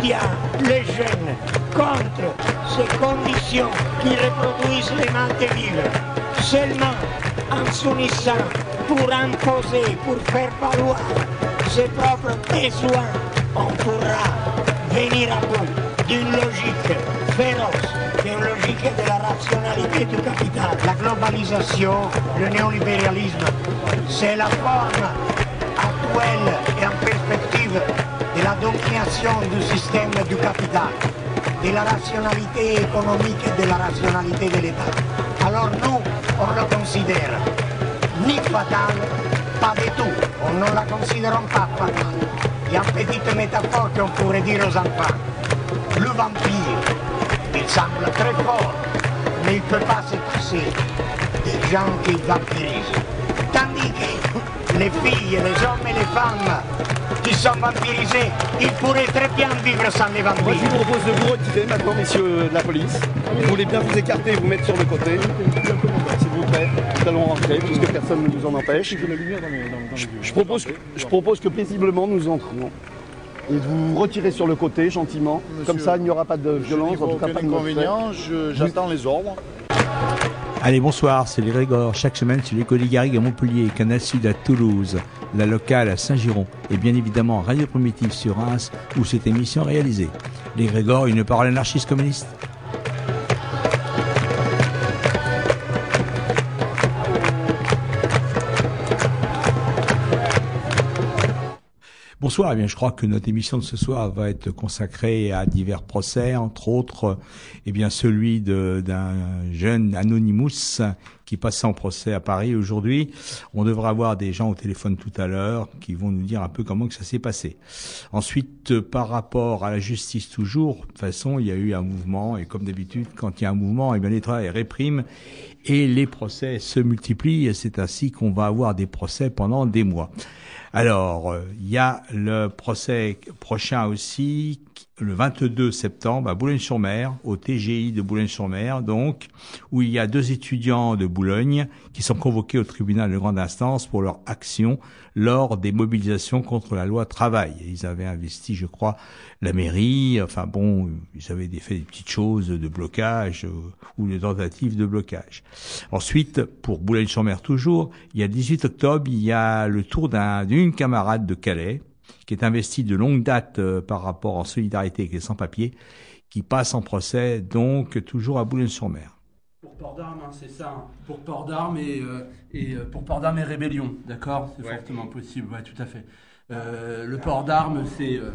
étudiants, les jeunes, contre ces conditions qui reproduisent les vivre. Seulement en s'unissant pour imposer, pour faire valoir ses propres besoins, on pourra venir à bout d'une logique féroce, logique de la rationalité du capital. La globalisation, le néolibéralisme, c'est la forme actuelle et en perspective de la domination du système du capital, de la rationalité économique et de la rationalité de l'État. Alors nous, on le considère ni fatal, pas du tout. On ne la considère pas fatale. Il y a une petite métaphore qu'on pourrait dire aux enfants. Le vampire, il semble très fort, mais il ne peut pas se passer des gens qui vampirisent. Les filles, les hommes et les femmes qui sont vampirisés, ils pourraient très bien vivre sans les Moi, je vampires. vous propose de vous retirer maintenant, messieurs de la police. Vous voulez bien vous écarter et vous mettre sur le côté. S'il vous plaît, nous allons rentrer puisque personne ne nous en empêche. Je, je propose, je propose que paisiblement nous entrions. Et de vous retirer sur le côté gentiment. Comme ça, il n'y aura pas de violence, en tout cas pas de inconvénient, j'attends les ordres. Allez, bonsoir, c'est les Grégor. Chaque semaine, sur l'école Garrigue à Montpellier, Canal Sud à Toulouse, la locale à Saint-Giron et bien évidemment Radio Primitive sur Reims où cette émission est réalisée. Les Grégor, une parole anarchiste communiste? Bonsoir, eh bien, je crois que notre émission de ce soir va être consacrée à divers procès, entre autres, eh bien, celui d'un jeune Anonymous qui passe en procès à Paris aujourd'hui. On devra avoir des gens au téléphone tout à l'heure qui vont nous dire un peu comment que ça s'est passé. Ensuite, euh, par rapport à la justice toujours, de toute façon, il y a eu un mouvement et comme d'habitude, quand il y a un mouvement, eh bien, l'État réprime et les procès se multiplient et c'est ainsi qu'on va avoir des procès pendant des mois. Alors, euh, il y a le procès prochain aussi, le 22 septembre à Boulogne-sur-Mer, au TGI de Boulogne-sur-Mer, donc, où il y a deux étudiants de Boulogne qui sont convoqués au tribunal de grande instance pour leur action lors des mobilisations contre la loi travail. Ils avaient investi, je crois, la mairie, enfin bon, ils avaient fait des petites choses de blocage euh, ou de tentatives de blocage. Ensuite, pour Boulogne-sur-Mer toujours, il y a le 18 octobre, il y a le tour d'un- d'une camarade de Calais, qui est investie de longue date euh, par rapport en solidarité avec les sans-papiers, qui passe en procès, donc toujours à Boulogne-sur-Mer. Pour port d'armes, hein, c'est ça. hein. Pour port d'armes et, euh, et euh, pour port d'armes et rébellion, d'accord? C'est fortement possible, ouais, tout à fait. Euh, le port d'armes, c'est euh,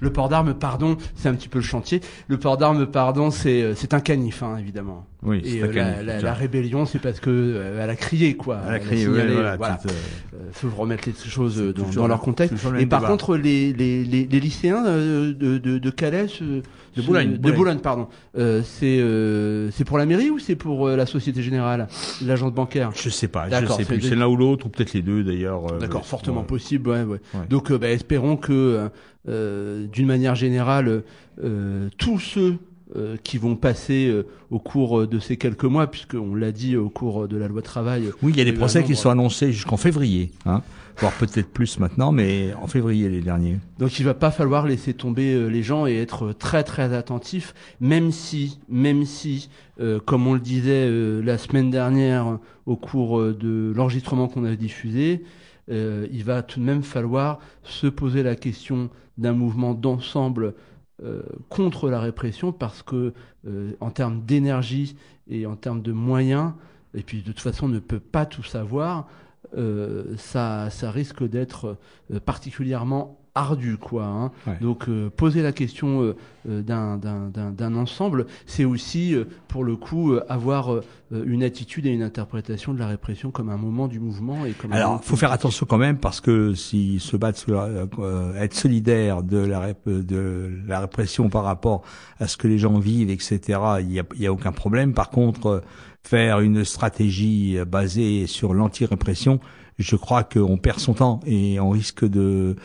le port d'armes, pardon, c'est un petit peu le chantier. Le port d'armes, pardon, c'est c'est un canif, hein, évidemment. Oui, Et euh, la, la- la rébellion, c'est parce que euh, elle a crié, quoi. Elle a crié, signalé, oui, voilà, voilà. euh, faut remettre les choses dans, toujours dans leur le- contexte. Et par débat. contre, les, les, les, les lycéens de, de, de Calais, De Boulogne, de Boulogne. Boulogne, pardon, euh, c'est euh, c'est pour la mairie ou c'est pour la Société Générale, l'agence bancaire? Je sais pas, je D'accord, sais c'est plus. C'est l'un ou l'autre, ou peut-être les deux d'ailleurs. D'accord, fortement possible, ouais, ouais. Donc, bah, espérons que, d'une manière générale, euh, tous ceux euh, qui vont passer euh, au cours de ces quelques mois, puisqu'on l'a dit au cours de la loi travail. Oui, il y a des procès qui sont annoncés jusqu'en février, hein, voire peut-être plus maintenant, mais en février les derniers. Donc il va pas falloir laisser tomber euh, les gens et être très très attentif, même si, même si, euh, comme on le disait euh, la semaine dernière euh, au cours euh, de l'enregistrement qu'on a diffusé, euh, il va tout de même falloir se poser la question d'un mouvement d'ensemble euh, contre la répression parce que euh, en termes d'énergie et en termes de moyens, et puis de toute façon on ne peut pas tout savoir, euh, ça, risque d'être particulièrement ardu quoi. hein. Ouais. Donc euh, poser la question euh, euh, d'un- d'un d'un- d'un ensemble, c'est aussi euh, pour le coup euh, avoir euh, une attitude et une interprétation de la répression comme un moment du mouvement et comme Alors, faut faire attention quand même parce que s'ils se battent sur la- euh, être solidaire de la rép- de la répression par rapport à ce que les gens vivent, etc. Il y a, y a aucun problème. Par contre, euh, faire une stratégie basée sur l'anti-répression, je crois qu'on perd son temps et on risque de,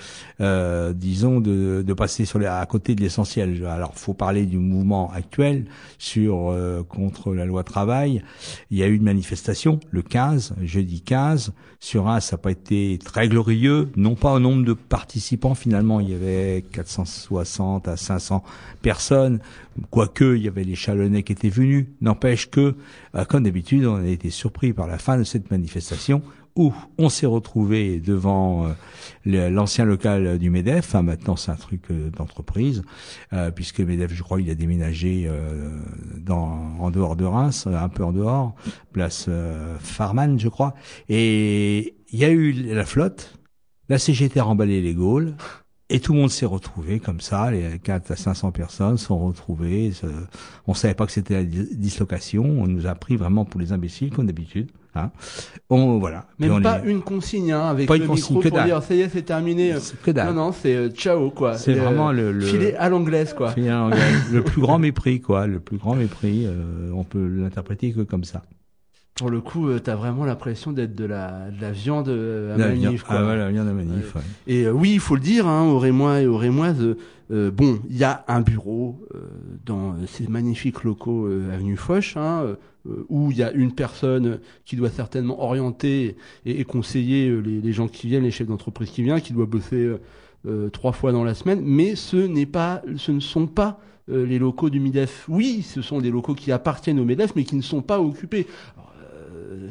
euh, disons, de, passer à côté de l'essentiel. Alors, faut parler du mouvement actuel sur euh, contre la loi travail. Il y a eu une manifestation le 15, jeudi 15. Sur un, ça n'a pas été très glorieux, non pas au nombre de participants. Finalement, il y avait 460 à 500 personnes. Quoique, il y avait les Chalonnais qui étaient venus. N'empêche que, euh, comme d'habitude, on a été surpris par la fin de cette manifestation où on s'est retrouvé devant euh, l'ancien local du Medef. Hein, maintenant, c'est un truc euh, d'entreprise, euh, puisque Medef, je crois, il a déménagé en dehors de Reims, un peu en dehors, place Farman, je crois. Et il y a eu la flotte, la CGT a remballé les Gaules. Et tout le monde s'est retrouvé comme ça, les 4 à 500 personnes sont retrouvées. On savait pas que c'était la dis- dislocation. On nous a pris vraiment pour les imbéciles, comme d'habitude. Hein. On, voilà. Même on pas une consigne hein, avec Pas le une consigne, micro que pour dire ça y est c'est terminé. Que. Non non c'est euh, ciao quoi. C'est Euh, vraiment le, le, filet à l'anglaise quoi. filet à l'anglaise. le plus grand mépris, quoi. Le plus grand mépris. euh, on peut l'interpréter que comme ça. Pour le coup euh, t'as vraiment l'impression d'être de la, de la viande euh, à La manif quoi. Ah, voilà, la viande à manif, ouais. Et euh, oui, il faut le dire, hein, aux Rémois et aux Rémoises, euh, euh, bon, il y a un bureau euh, dans ces magnifiques locaux euh, avenue Foch, hein, où il y a une personne qui doit certainement orienter et, et conseiller les, les gens qui viennent, les chefs d'entreprise qui viennent, qui doit bosser trois fois dans la semaine, mais ce n'est pas, ce ne sont pas euh, les locaux du Midef. Oui, ce sont des locaux qui appartiennent au Midef, mais qui ne sont pas occupés. Alors,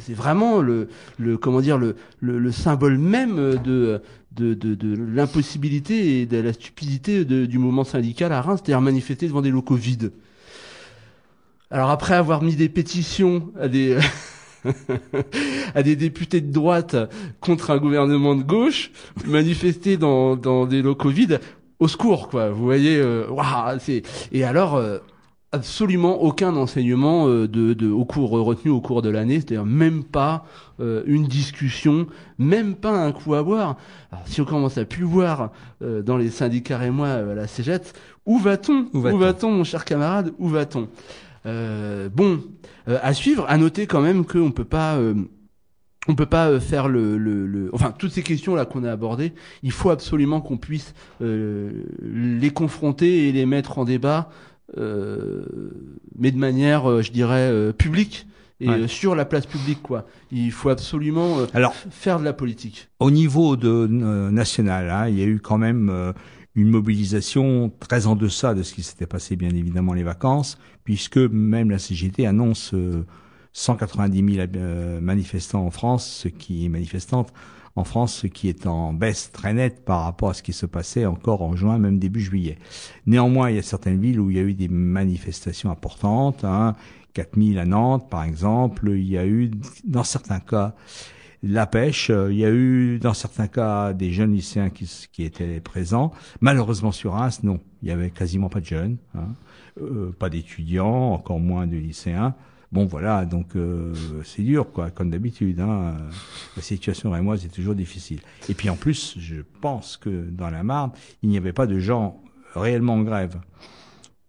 c'est vraiment le, comment dire le, le, le symbole même de l'impossibilité et de la stupidité du mouvement syndical à Reims, c'est-à-dire manifester devant des locaux vides. Alors après avoir mis des pétitions à des députés de droite contre un gouvernement de gauche, manifester dans, des locaux vides, au secours quoi. Vous voyez, euh, c'est et alors euh, absolument aucun enseignement euh, de, de au cours retenu au cours de l'année, c'est-à-dire même pas euh, une discussion, même pas un coup à boire. Alors si on commence à plus voir euh, dans les syndicats et moi à la CGT, où va-t-on? Où va-t-on? Mon cher camarade? Où va-t-on? Euh, Bon, euh, à suivre, à noter quand même qu'on peut pas euh, on peut pas euh, faire le, le, le- enfin toutes ces questions là qu'on a abordées, il faut absolument qu'on puisse euh, les confronter et les mettre en débat, euh, mais de manière, euh, je dirais, euh, publique et Ouais. euh, sur la place publique quoi. Il faut absolument euh, Alors, faire de la politique. Au niveau de euh, national, hein, il y a eu quand même euh, une mobilisation très en deçà de ce qui s'était passé, bien évidemment, les vacances, puisque même la CGT annonce euh, 190 000 euh, manifestants en France, ce qui est manifestante en France, ce qui est en baisse très nette par rapport à ce qui se passait encore en juin, même début juillet. Néanmoins, il y a certaines villes où il y a eu des manifestations importantes, hein, 4000 à Nantes, par exemple. Il y a eu, dans certains cas, la pêche. Il y a eu, dans certains cas, des jeunes lycéens qui étaient présents. Malheureusement, sur Reims, non. Il y avait quasiment pas de jeunes, hein. Euh, pas d'étudiants, encore moins de lycéens. Bon, voilà, donc euh, c'est dur, quoi, comme d'habitude. Hein. La situation rémoise est toujours difficile. Et puis en plus, je pense que dans la Marne, il n'y avait pas de gens réellement en grève,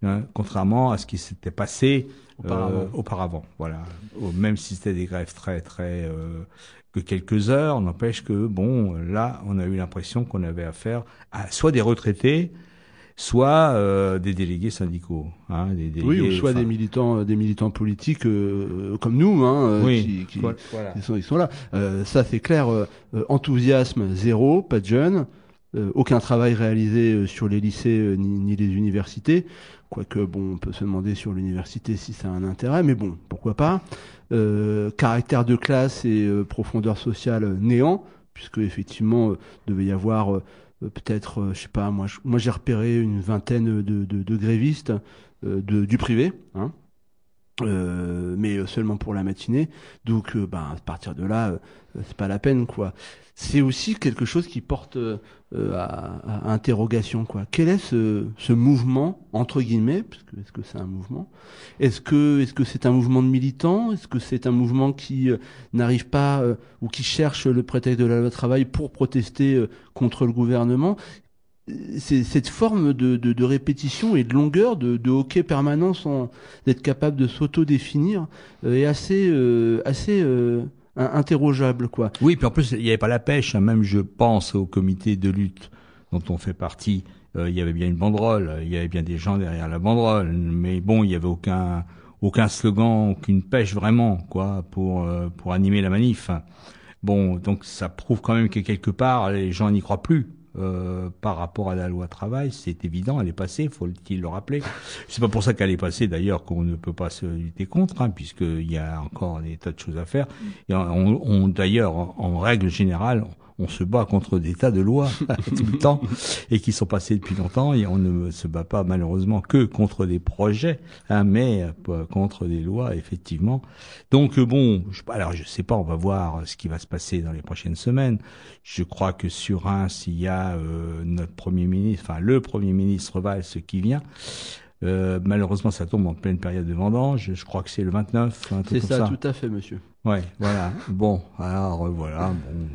hein, contrairement à ce qui s'était passé Auparavant. euh, auparavant. Voilà, même si c'était des grèves très très euh, que quelques heures, n'empêche que bon, là, on a eu l'impression qu'on avait affaire à soit des retraités, soit euh, des délégués syndicaux, hein, des Oui, délégués, ou soit enfin, des militants, euh, des militants politiques euh, comme nous, hein, euh, Oui, qui, voilà. sont, ils sont là. Euh, ça, c'est clair. enthousiasme zéro, pas de jeunes, euh, aucun travail réalisé euh, sur les lycées euh, ni, ni les universités. Quoique, bon, on peut se demander sur l'université si ça a un intérêt, mais bon, pourquoi pas. Euh, caractère de classe et euh, profondeur sociale néant, puisque effectivement, euh, devait y avoir peut-être, euh, je sais pas, moi, j'ai repéré une vingtaine de, grévistes euh, du privé, hein, Euh, mais seulement pour la matinée. Donc, euh, ben, à partir de là, euh, c'est pas la peine, quoi. C'est aussi quelque chose qui porte euh, à, à interrogation, quoi. Quel est ce, ce mouvement entre guillemets, parce que est-ce que c'est un mouvement? Est-ce que est-ce que c'est un mouvement de militants? Est-ce que c'est un mouvement qui euh, n'arrive pas euh, ou qui cherche le prétexte de la loi travail pour protester euh, contre le gouvernement? Cette forme de, de, de, répétition et de longueur, de, de hockey permanent sans d'être capable de s'auto-définir euh, est assez, euh, assez euh, interrogeable, quoi. Oui, puis en plus, il n'y avait pas la pêche. Hein. Même, je pense au comité de lutte dont on fait partie. Euh, il y avait bien une banderole, il y avait bien des gens derrière la banderole, mais bon, il y avait aucun aucun slogan, aucune pêche vraiment, quoi, pour euh, pour animer la manif. Bon, donc ça prouve quand même que quelque part, les gens n'y croient plus. Euh, par rapport à la loi travail, c'est évident, elle est passée, faut-il le rappeler. C'est pas pour ça qu'elle est passée d'ailleurs qu'on ne peut pas se lutter contre, hein, puisqu'il y a encore des tas de choses à faire. Et on, on d'ailleurs, en, en règle générale, on se bat contre des tas de lois tout le temps et qui sont passées depuis longtemps et on ne se bat pas malheureusement que contre des projets, hein, mais euh, contre des lois effectivement. Donc euh, bon, je, alors je sais pas, on va voir ce qui va se passer dans les prochaines semaines. Je crois que sur Reims, il y a euh, notre premier ministre, enfin le premier ministre Valls qui vient. Euh, malheureusement, ça tombe en pleine période de vendange. Je crois que c'est le 29. C'est ça, ça, tout à fait, monsieur. Ouais, voilà. bon, alors voilà. Bon,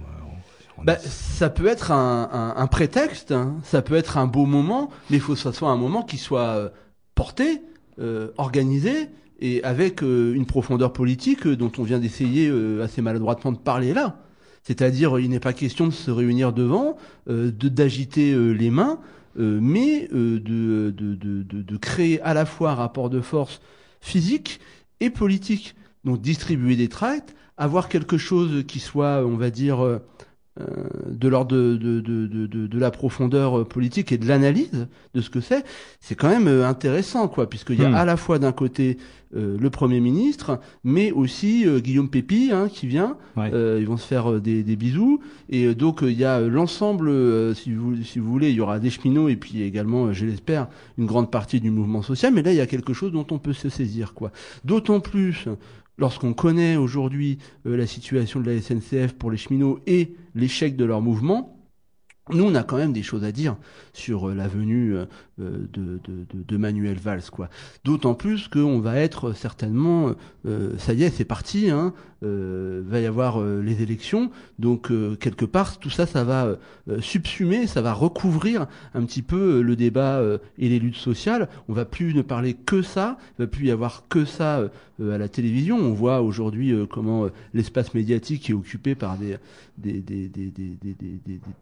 bah, ça peut être un, un, un prétexte, hein. ça peut être un beau moment, mais il faut que ce soit un moment qui soit euh, porté, euh, organisé et avec euh, une profondeur politique euh, dont on vient d'essayer euh, assez maladroitement de parler là. C'est-à-dire, il n'est pas question de se réunir devant, de d'agiter les mains, mais de, de, de, de, créer à la fois un rapport de force physique et politique. Donc distribuer des tracts, avoir quelque chose qui soit, on va dire, euh, de l'ordre de, de, de, de, de la profondeur politique et de l'analyse de ce que c'est, c'est quand même euh, intéressant, quoi, puisqu'il y a Hmm. à la fois d'un côté euh, le Premier ministre, mais aussi euh, Guillaume Pépi hein, qui vient. Euh, ils vont se faire euh, des, des bisous. Et euh, donc euh, il y a euh, l'ensemble, euh, si, vous, si vous voulez, il y aura des cheminots et puis également, euh, je l'espère, une grande partie du mouvement social. Mais là, il y a quelque chose dont on peut se saisir, quoi. D'autant plus lorsqu'on connaît aujourd'hui euh, la situation de la SNCF pour les cheminots et l'échec de leur mouvement, nous, on a quand même des choses à dire sur euh, la venue euh, de, Manuel Valls, quoi. D'autant plus qu'on va être certainement, ça y est, c'est parti, hein, euh, va y avoir euh, les élections, donc euh, quelque part, tout ça, ça va euh, subsumer, ça va recouvrir un petit peu euh, le débat euh, et les luttes sociales. On va plus ne parler que ça, il va plus y avoir que ça à la télévision. On voit aujourd'hui comment l'espace médiatique est occupé par des, des, des, des-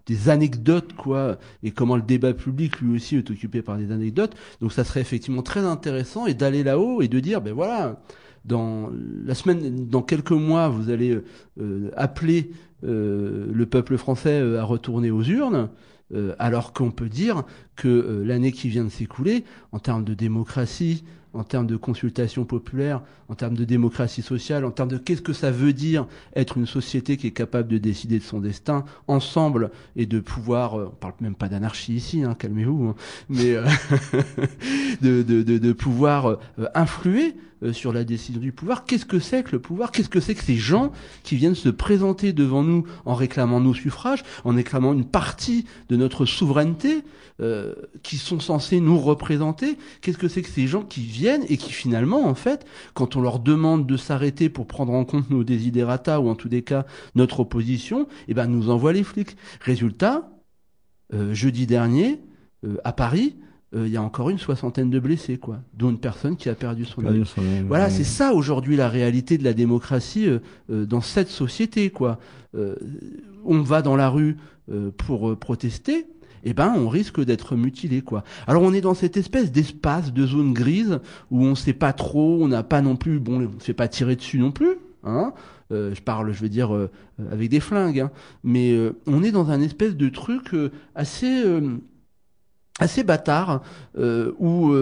des anecdotes, quoi, et comment le débat public lui aussi est occupé par des anecdotes. Donc ça serait effectivement très intéressant et d'aller là-haut et de dire, ben voilà, dans la semaine, dans quelques mois, vous allez euh, appeler euh, le peuple français euh, à retourner aux urnes. euh, alors qu'on peut dire que euh, l'année qui vient de s'écouler, en termes de démocratie, en termes de consultation populaire, en termes de démocratie sociale, en termes de qu'est-ce que ça veut dire être une société qui est capable de décider de son destin ensemble et de pouvoir, euh, on parle même pas d'anarchie ici, hein, calmez-vous, hein, mais euh, de, de, pouvoir euh, influer sur la décision du pouvoir. Qu'est-ce que c'est que le pouvoir? Qu'est-ce que c'est que ces gens qui viennent se présenter devant nous en réclamant nos suffrages, en réclamant une partie de notre souveraineté, qui sont censés nous représenter? Qu'est-ce que c'est que ces gens qui viennent et qui finalement, en fait, quand on leur demande de s'arrêter pour prendre en compte nos desiderata ou en tous des cas notre opposition, eh ben nous envoient les flics. Résultat, euh, jeudi dernier, euh, à Paris, euh, il y a encore une soixantaine de blessés, quoi, dont une personne qui a perdu son œil. Voilà, c'est ça aujourd'hui la réalité de la démocratie euh, dans cette société, quoi. Euh, on va dans la rue pour protester, eh ben on risque d'être mutilé, quoi. Alors on est dans cette espèce d'espace, de zone grise où on sait pas trop, on n'a pas non plus, bon, on ne fait pas tirer dessus non plus, hein. Euh, je parle, je veux dire, euh, avec des flingues, hein. mais euh, on est dans un espèce de truc assez assez bâtard où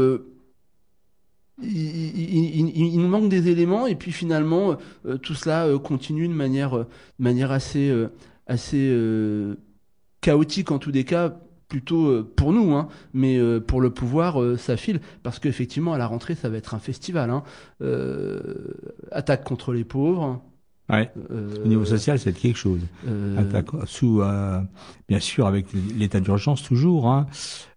il, il- manque des éléments et puis finalement tout cela continue de manière, manière assez, assez chaotique en tous des cas plutôt euh, pour nous, hein, mais euh, pour le pouvoir, euh, ça file. Parce qu'effectivement, à la rentrée, ça va être un festival. Hein. Euh, attaque contre les pauvres. Ouais. euh, Au niveau social, c'est quelque chose. euh, Attaque sous, euh, bien sûr, avec l'état d'urgence toujours. Hein.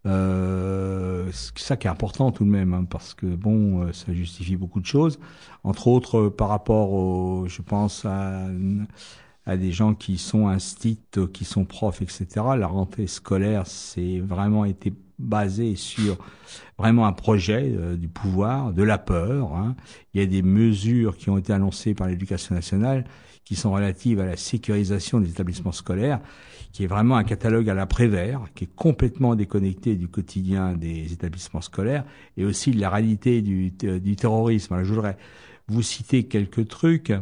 Euh, c'est ça qui est important tout de même, hein, parce que bon, euh, ça justifie beaucoup de choses. Entre autres, euh, par rapport, au, je pense à, à des gens qui sont instits, euh, qui sont profs, etc. La rentrée scolaire, c'est vraiment été basé sur vraiment un projet euh, du pouvoir, de la peur. hein. Il y a des mesures qui ont été annoncées par l'éducation nationale qui sont relatives à la sécurisation des établissements scolaires, qui est vraiment un catalogue à l'après-vert, qui est complètement déconnecté du quotidien des établissements scolaires et aussi de la réalité du, du terrorisme. Alors, je voudrais vous citer quelques trucs.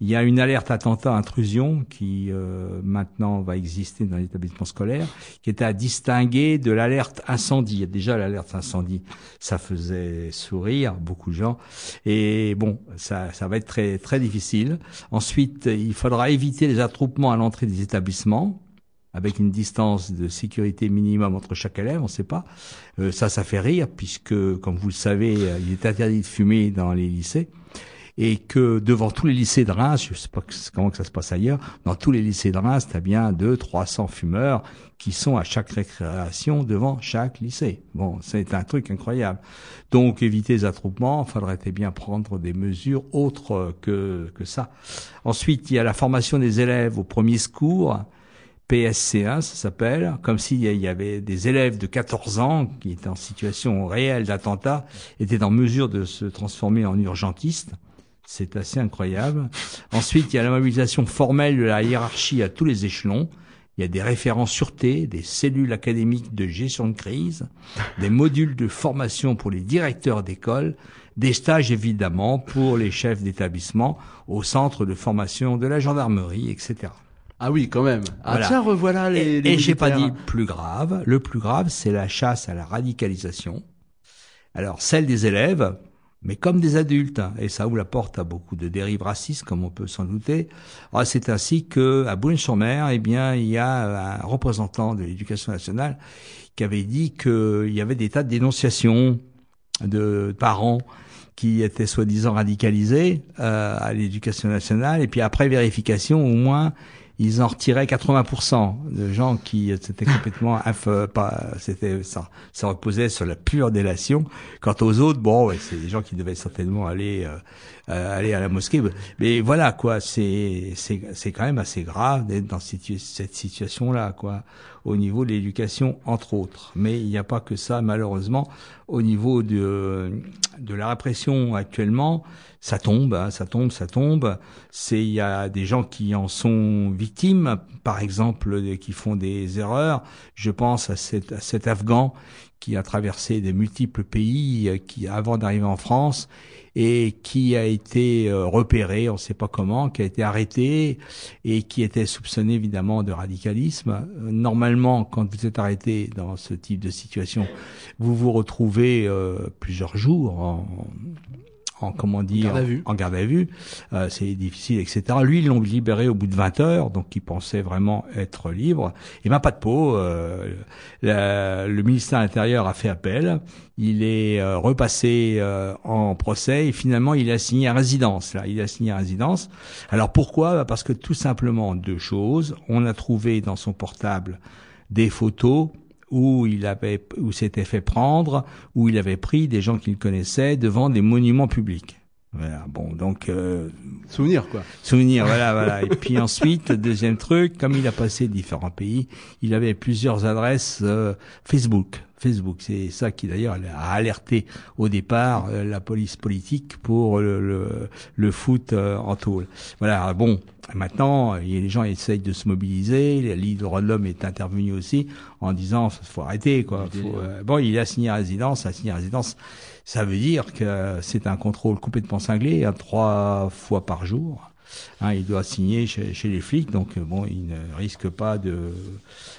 Il y a une alerte attentat intrusion qui euh, maintenant va exister dans l'établissement scolaire, qui est à distinguer de l'alerte incendie. Déjà l'alerte incendie, ça faisait sourire beaucoup de gens, et bon, ça, ça va être très très difficile. Ensuite, il faudra éviter les attroupements à l'entrée des établissements avec une distance de sécurité minimum entre chaque élève, on ne sait pas. Euh, ça, ça fait rire, puisque, comme vous le savez, il est interdit de fumer dans les lycées et que devant tous les lycées de Reims, je sais pas comment que ça se passe ailleurs, dans tous les lycées de Reims, tu as bien 2 300 fumeurs qui sont à chaque récréation devant chaque lycée. Bon, c'est un truc incroyable. Donc éviter les attroupements, faudrait bien prendre des mesures autres que que ça. Ensuite, il y a la formation des élèves au premier secours. PSC1, ça s'appelle, comme s'il y avait des élèves de 14 ans qui étaient en situation réelle d'attentat, étaient en mesure de se transformer en urgentistes. C'est assez incroyable. Ensuite, il y a la mobilisation formelle de la hiérarchie à tous les échelons. Il y a des référents sûreté, des cellules académiques de gestion de crise, des modules de formation pour les directeurs d'école, des stages évidemment pour les chefs d'établissement au centre de formation de la gendarmerie, etc. Ah oui, quand même. Ah Voilà. tiens, revoilà les. Et, les et j'ai pas dit plus grave. Le plus grave, c'est la chasse à la radicalisation. Alors, celle des élèves, mais comme des adultes, hein, et ça ouvre la porte à beaucoup de dérives racistes, comme on peut s'en douter. Ah, c'est ainsi que à Boulogne-sur-Mer, eh bien, il y a un représentant de l'Éducation nationale qui avait dit qu'il y avait des tas de dénonciations de parents qui étaient soi-disant radicalisés euh, à l'éducation nationale, et puis après vérification, au moins, ils en retiraient 80% de gens qui étaient complètement inf- pas c'était ça ça reposait sur la pure délation. Quant aux autres bon ouais, c'est des gens qui devaient certainement aller euh, euh, aller à la mosquée mais voilà quoi c'est c'est c'est quand même assez grave d'être dans cette, situ- cette situation là quoi au niveau de l'éducation entre autres mais il n'y a pas que ça malheureusement au niveau de de la répression actuellement ça tombe, hein, ça tombe, ça tombe. C'est il y a des gens qui en sont victimes, par exemple, qui font des erreurs. Je pense à cet, à cet Afghan qui a traversé des multiples pays, euh, qui avant d'arriver en France et qui a été euh, repéré, on ne sait pas comment, qui a été arrêté et qui était soupçonné évidemment de radicalisme. Euh, Normalement, quand vous êtes arrêté dans ce type de situation, vous vous retrouvez euh, plusieurs jours en comment dire garde à vue. en garde à vue. Euh, c'est difficile, etc. Lui, ils l'ont libéré au bout de 20 heures, donc il pensait vraiment être libre. Et ben pas de peau. euh, la- le ministère de l'Intérieur a fait appel. Il est euh, repassé euh, en procès et finalement il a signé à résidence. Là, il a signé à résidence. Alors pourquoi? Bah, Parce que tout simplement deux choses. On a trouvé dans son portable des photos où il avait où s'était fait prendre, où il avait pris des gens qu'il connaissait devant des monuments publics. Voilà. Bon, donc euh, Souvenir, quoi. souvenir, voilà, voilà. Et puis ensuite, deuxième truc, comme il a passé différents pays, il avait plusieurs adresses euh, Facebook. Facebook, c'est ça qui d'ailleurs a alerté au départ euh, la police politique pour le, le, le foot euh, en tôle. Voilà, bon, maintenant, les gens essayent de se mobiliser, la Ligue des droits de l'homme est intervenue aussi en disant, faut arrêter, quoi. Faut, euh, bon, il a signé résidence, a signé résidence, ça veut dire que c'est un contrôle complètement cinglé, hein, trois fois par jour. Hein, il doit signer chez, chez les flics, donc euh, bon, il ne risque pas de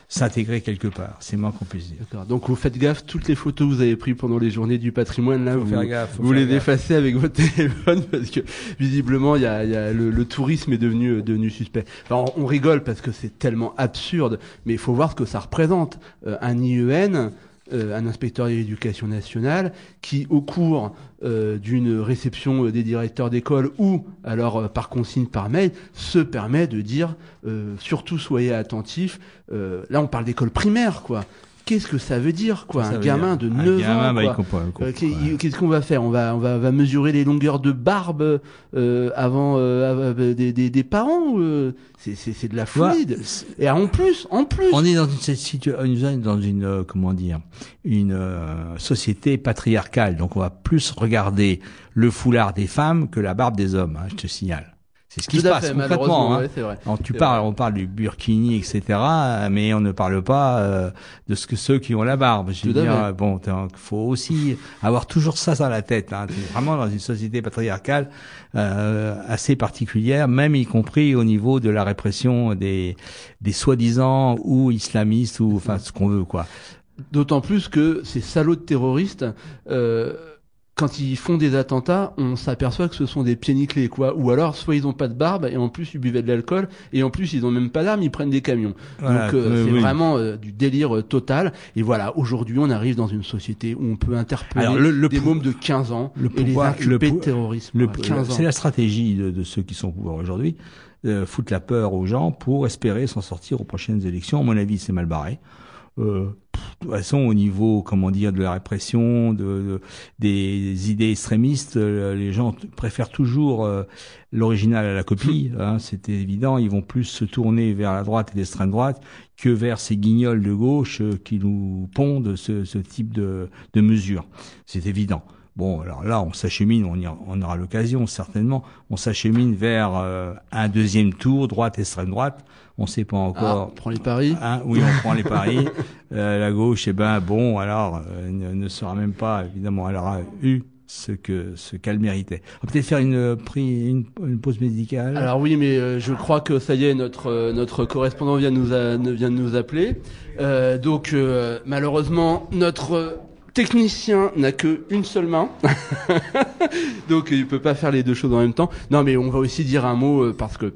s'intégrer quelque part. C'est moins qu'on puisse dire. D'accord. Donc vous faites gaffe, toutes les photos que vous avez prises pendant les journées du patrimoine, là, Faut vous, faire gaffe, faut vous faire les effacez avec votre téléphone parce que visiblement, il y a, il y a le, le tourisme est devenu euh, devenu suspect. Alors on rigole parce que c'est tellement absurde, mais il faut voir ce que ça représente. Euh, un IEN, un inspecteur de l'éducation nationale, qui au cours euh, d'une réception euh, des directeurs d'école ou alors euh, par consigne par mail se permet de dire euh, surtout soyez attentifs. Euh, là on parle d'école primaire quoi. Qu'est-ce que ça veut dire quoi Ça Un gamin dire- de un 9 gamin, ans bah, comprend- il comprend, Euh, ouais. Qu'est-ce qu'on va faire? On va on va, va mesurer les longueurs de barbe euh, avant euh, des, des, des parents euh, C'est c'est c'est de la folie. Et en plus, en plus. On est dans une situation, dans une euh, comment dire, une euh, société patriarcale. Donc on va plus regarder le foulard des femmes que la barbe des hommes. hein, je te signale. C'est ce qui Tout se passe fait, concrètement. hein. ouais, vrai. Alors, tu parles, vrai. on parle du burkini, etc., mais on ne parle pas euh, de ce que ceux qui ont la barbe. Je veux dire, fait. bon, il faut aussi avoir toujours ça dans la tête. Hein. T'es vraiment dans une société patriarcale euh, assez particulière, même y compris au niveau de la répression des des soi-disant ou islamistes ou enfin ce qu'on veut quoi. D'autant plus que ces salauds de terroristes, euh, quand ils font des attentats, on s'aperçoit que ce sont des pieds nickelés, quoi. Ou alors, soit ils ont pas de barbe, et en plus ils buvaient de l'alcool, et en plus ils ont même pas d'armes, ils prennent des camions. Voilà, Donc euh, c'est oui. vraiment euh, du délire euh, total. Et voilà, aujourd'hui on arrive dans une société où on peut interpeller Alors, le- le des mômes de 15 ans le et les inculper le de pou- terrorisme. Le- quoi. 15 ans. C'est la stratégie de, de ceux qui sont au pouvoir aujourd'hui, euh, foutre la peur aux gens pour espérer s'en sortir aux prochaines élections. À mon avis, c'est mal barré. Euh, de toute façon, au niveau, comment dire, de la répression, de, de- des idées extrémistes, euh, les gens préfèrent toujours euh, l'original à la copie. Hein, c'est évident. Ils vont plus se tourner vers la droite et l'extrême droite que vers ces guignols de gauche qui nous pondent ce, ce type de, de mesures. C'est évident. Bon, alors là, on s'achemine, on, y- on aura l'occasion certainement, on s'achemine vers euh, un deuxième tour, droite, extrême droite. On ne sait pas Ah, encore. on prend les paris. Hein, oui, on prend les paris. Euh, la gauche, eh ben bon, alors euh, ne, ne sera même pas évidemment. Elle aura eu ce que ce qu'elle méritait. On va peut-être faire une, euh, une, une pause médicale. Alors oui, mais euh, je crois que ça y est, notre euh, notre correspondant vient de nous a- vient de nous appeler. Euh, donc euh, malheureusement, notre technicien n'a que une seule main, donc il peut pas faire les deux choses en même temps. Non, mais on va aussi dire un mot euh, parce que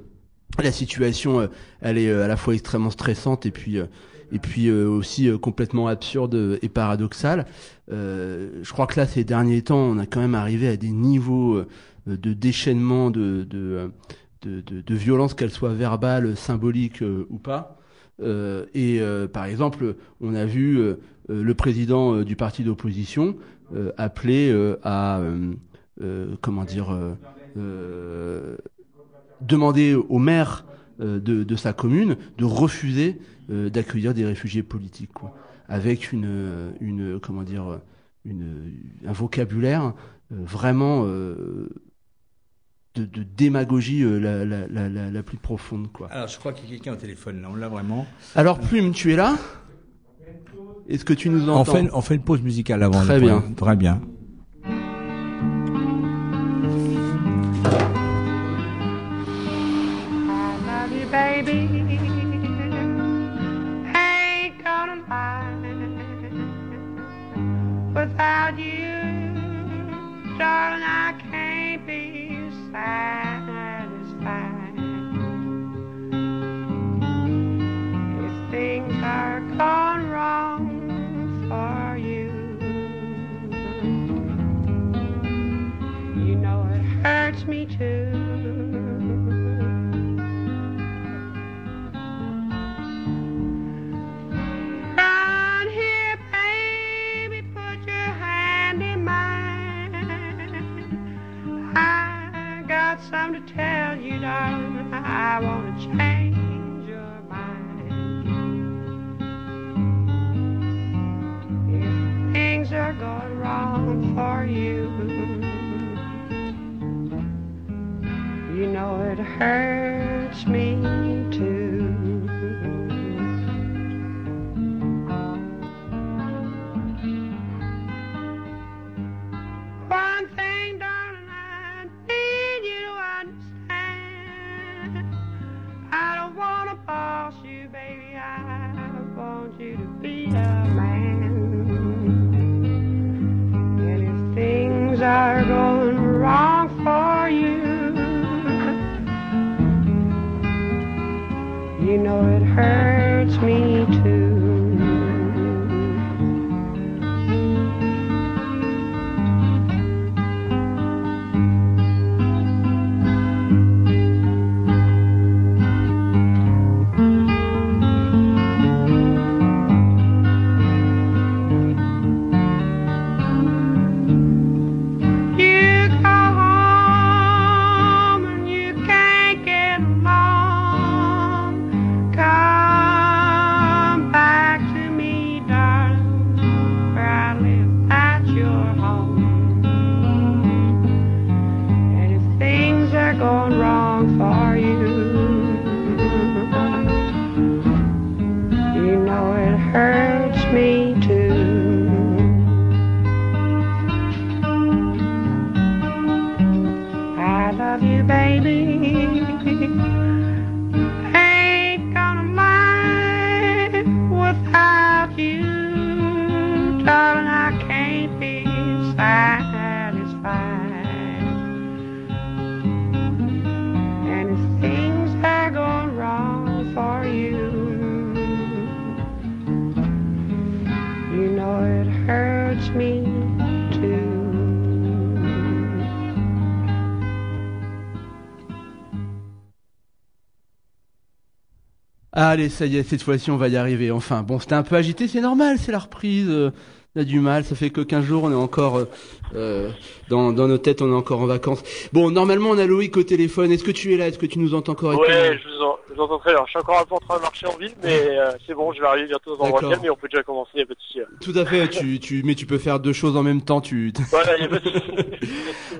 la situation, euh, elle est euh, à la fois extrêmement stressante et puis euh, aussi complètement absurde et paradoxale. Euh, je crois que là, ces derniers temps, on a quand même arrivé à des niveaux de déchaînement de de, violence, qu'elle soit verbale, symbolique ou pas. Et par exemple, on a vu le président du parti d'opposition appeler à comment dire demander au maire euh, de, de sa commune de refuser euh, d'accueillir des réfugiés politiques, quoi, avec une, euh, une comment dire, une, un vocabulaire vraiment de, de démagogie euh, la, la, la, la, la plus profonde, quoi. Alors, je crois qu'il y a quelqu'un au téléphone là. On l'a vraiment. Alors Plume, tu es là? Est-ce que tu nous On entends? fait, on fait une pause musicale avant. Très bien. Très bien. Bye. I want to change your mind. If things are going wrong for you, you know it hurts Allez, ça y est, cette fois-ci, on va y arriver. Enfin, bon, c'était un peu agité, c'est normal, c'est la reprise. euh, on a du mal, ça fait que 15 jours, on est encore euh, dans, dans nos têtes, on est encore en vacances. Bon, normalement, on a Loïc au téléphone. Est-ce que tu es là? Est-ce que tu nous entends correctement? Ouais, je vous, en- je vous entends très bien. Je suis encore un peu en train de marcher en ville, mais euh, c'est bon, je vais arriver bientôt dans D'accord. le calme, mais on peut déjà commencer, y a pas de souci. Tout à fait, tu, tu, mais tu peux faire deux choses en même temps. Tu... Voilà, y a pas de souci.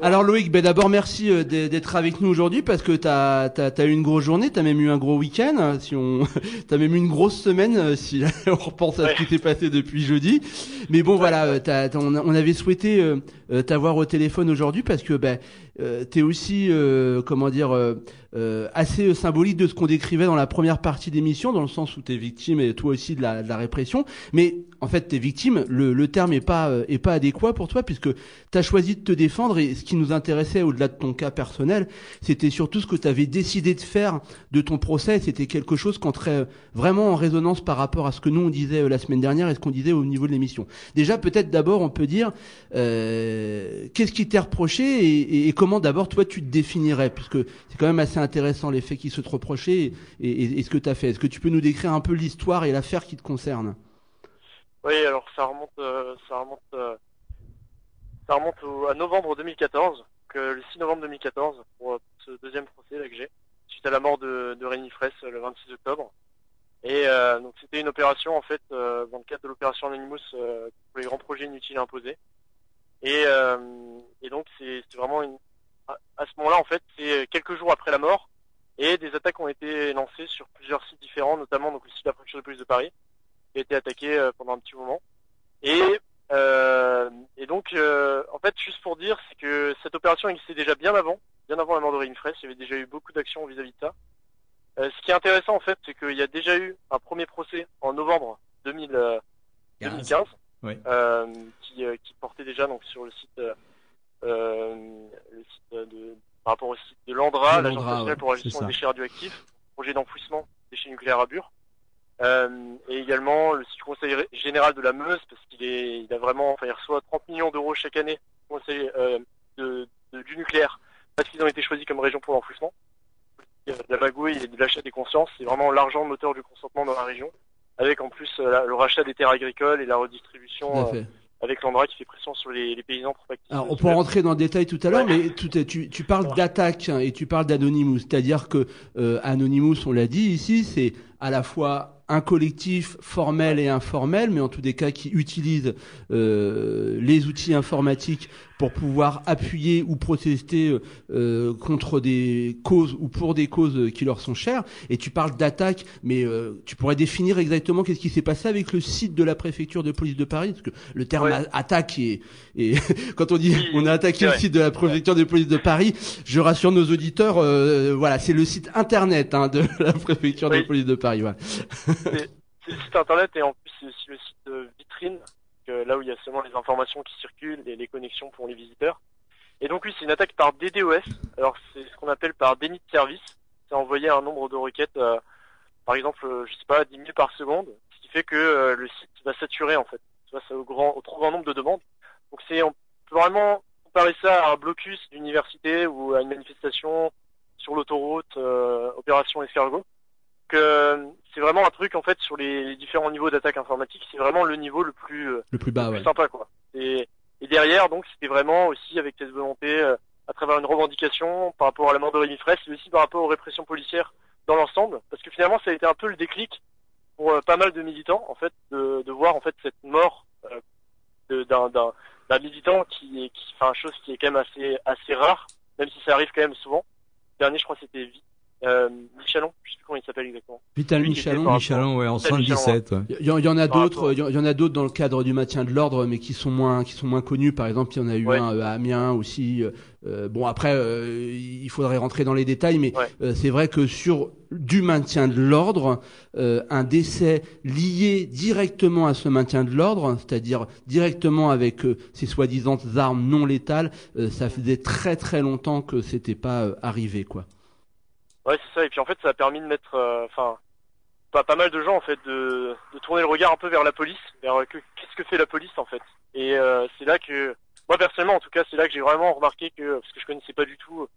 Alors Loïc, ben d'abord merci euh, d'être avec nous aujourd'hui parce que t'as as, eu une grosse journée, t'as même eu un gros week-end, hein, si on, t'as même eu une grosse semaine euh, si on repense à ce qui s'est passé depuis jeudi. Mais bon voilà, t'as- on, on avait souhaité t'avoir au téléphone aujourd'hui parce que ben euh, t'es aussi euh, comment dire euh, euh, assez euh, symbolique de ce qu'on décrivait dans la première partie d'émission, dans le sens où t'es victime et toi aussi de la, de la répression. Mais en fait, t'es victime. Le, le terme est pas euh, est pas adéquat pour toi puisque t'as choisi de te défendre et ce qui nous intéressait au-delà de ton cas personnel, c'était surtout ce que tu avais décidé de faire de ton procès. C'était quelque chose qui entrait vraiment en résonance par rapport à ce que nous on disait la semaine dernière et ce qu'on disait au niveau de l'émission. Déjà, peut-être d'abord, on peut dire qu'est-ce qui t'est reproché et, et- et comment d'abord toi tu te définirais, puisque c'est quand même assez intéressant les faits qui se te reprochaient et, ce que tu as fait. Est-ce que tu peux nous décrire un peu l'histoire et l'affaire qui te concerne? Oui, alors ça remonte, euh, ça remonte, euh, ça remonte à novembre 2014, donc, euh, le 6 novembre 2014, pour, euh, ce deuxième procès là que j'ai, suite à la mort de, de Rémi Fraisse le 26 octobre. Et donc c'était une opération en fait dans le cadre de l'opération Anonymous pour les grands projets inutiles imposés. Et, et donc c'est vraiment une, à, ce moment-là en fait c'est quelques jours après la mort et des attaques ont été lancées sur plusieurs sites différents, notamment donc le site de la préfecture de police de Paris qui a été attaqué euh, pendant un petit moment. Et, euh, et donc, euh, en fait, juste pour dire, c'est que cette opération existait déjà bien avant, bien avant la mort de Fraisse. Il y avait déjà eu beaucoup d'actions vis-à-vis de ça. Euh, ce qui est intéressant, en fait, c'est qu'il y a déjà eu un premier procès en novembre 2000, euh, 2015, Oui. euh, qui, euh, qui portait déjà donc sur le site, euh, euh, le site de, par rapport au site de l'Andra, l'Agence nationale pour la gestion des déchets radioactifs, projet d'enfouissement des déchets nucléaires à Bure. Euh, et également le site conseil général de la Meuse parce qu'il est, il a vraiment, enfin, il reçoit 30 millions d'euros chaque année conseil euh, de, de- du nucléaire parce qu'ils ont été choisis comme région pour l'enfouissement. Il y a de la magouille et de l'achat des consciences, c'est vraiment l'argent moteur du consentement dans la région, avec en plus euh, la- le rachat des terres agricoles et la redistribution Avec l'Andra qui fait pression sur les, les paysans pour pas qu'ils Alors, on peut rentrer dans le détail tout à l'heure, Ouais. mais tout est- tu, tu parles d'attaque hein, et tu parles d'Anonymous. C'est-à-dire que euh, Anonymous, on l'a dit ici, c'est à la fois un collectif formel et informel, mais en tous des cas qui utilise euh, les outils informatiques pour pouvoir appuyer ou protester euh, contre des causes ou pour des causes qui leur sont chères. Et tu parles d'attaque, mais euh, tu pourrais définir exactement qu'est-ce qui s'est passé avec le site de la préfecture de police de Paris, parce que le terme Ouais. attaque est, et quand on dit on a attaqué c'est le site de la préfecture de police de Paris, je rassure nos auditeurs, euh, voilà, c'est le site internet hein, de la préfecture de police de Paris. Voilà. c'est le site internet et en plus vitrine, que là où il y a seulement les informations qui circulent et les connexions pour les visiteurs. Et donc oui, c'est une attaque par DDoS. Alors c'est ce qu'on appelle par déni de service. C'est envoyer un nombre de requêtes, euh, par exemple, euh, je sais pas, 10 000 par seconde, ce qui fait que euh, le site va saturer en fait face au grand, au trop grand nombre de demandes. Donc c'est, on peut vraiment comparer ça à un blocus d'université ou à une manifestation sur l'autoroute, euh, opération escargot. Que c'est vraiment un truc en fait sur les, les différents niveaux d'attaque informatique, c'est vraiment le niveau le plus euh, Le plus bas, le ouais. plus sympa quoi. Et, et derrière donc c'était vraiment aussi avec cette volonté euh, à travers une revendication par rapport à la mort de Rémi Fraisse et aussi par rapport aux répressions policières dans l'ensemble parce que finalement ça a été un peu le déclic pour euh, pas mal de militants en fait de, de voir en fait cette mort euh, d'un d'un militant qui est qui fait un chose qui est quand même assez assez rare même si ça arrive quand même souvent. Le dernier je crois c'était euh, Michalon, je sais plus comment il s'appelle exactement. Vital Michalon. par Michelin, ouais, en Michel Michelin, 77. ouais. Il y, en- il y en a d'autres, il y en- a d'autres dans le cadre du maintien de l'ordre, mais qui sont moins, qui sont moins connus. Par exemple, il y en a eu Ouais. un euh, à Amiens aussi. euh, euh, bon, après, euh, il faudrait rentrer dans les détails, mais Ouais. euh, c'est vrai que sur du maintien de l'ordre, euh, un décès lié directement à ce maintien de l'ordre, c'est-à-dire directement avec euh, ces soi-disant armes non létales, euh, ça faisait très très longtemps que c'était pas euh, arrivé, quoi. Ouais, c'est ça. Et puis en fait, ça a permis de mettre, euh, enfin, pas, pas mal de gens en fait, de, de tourner le regard un peu vers la police, vers euh, que- qu'est-ce que fait la police en fait. Et euh, c'est là que, moi personnellement, en tout cas, c'est là que j'ai vraiment remarqué que, parce que je connaissais pas du tout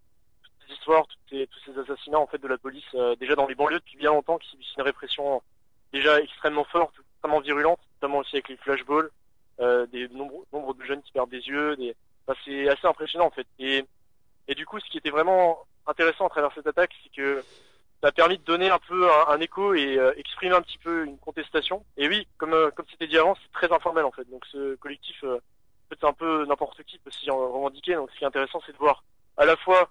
toutes ces histoires, toutes ces, tous ces assassinats en fait de la police, déjà dans les banlieues depuis bien longtemps, qui subissent une répression déjà extrêmement forte, extrêmement virulente, notamment aussi avec les flashballs, euh, des nombreux, nombre de jeunes qui perdent des yeux, des, enfin, c'est assez impressionnant en fait. Et, et du coup, ce qui était vraiment intéressant à travers cette attaque, c'est que ça a permis de donner un peu un, écho et euh, exprimer un petit peu une contestation. Et oui, comme euh, comme c'était dit avant, c'est très informel en fait. Donc ce collectif, euh, c'est un peu n'importe qui peut s'y en revendiquer. Donc ce qui est intéressant, c'est de voir à la fois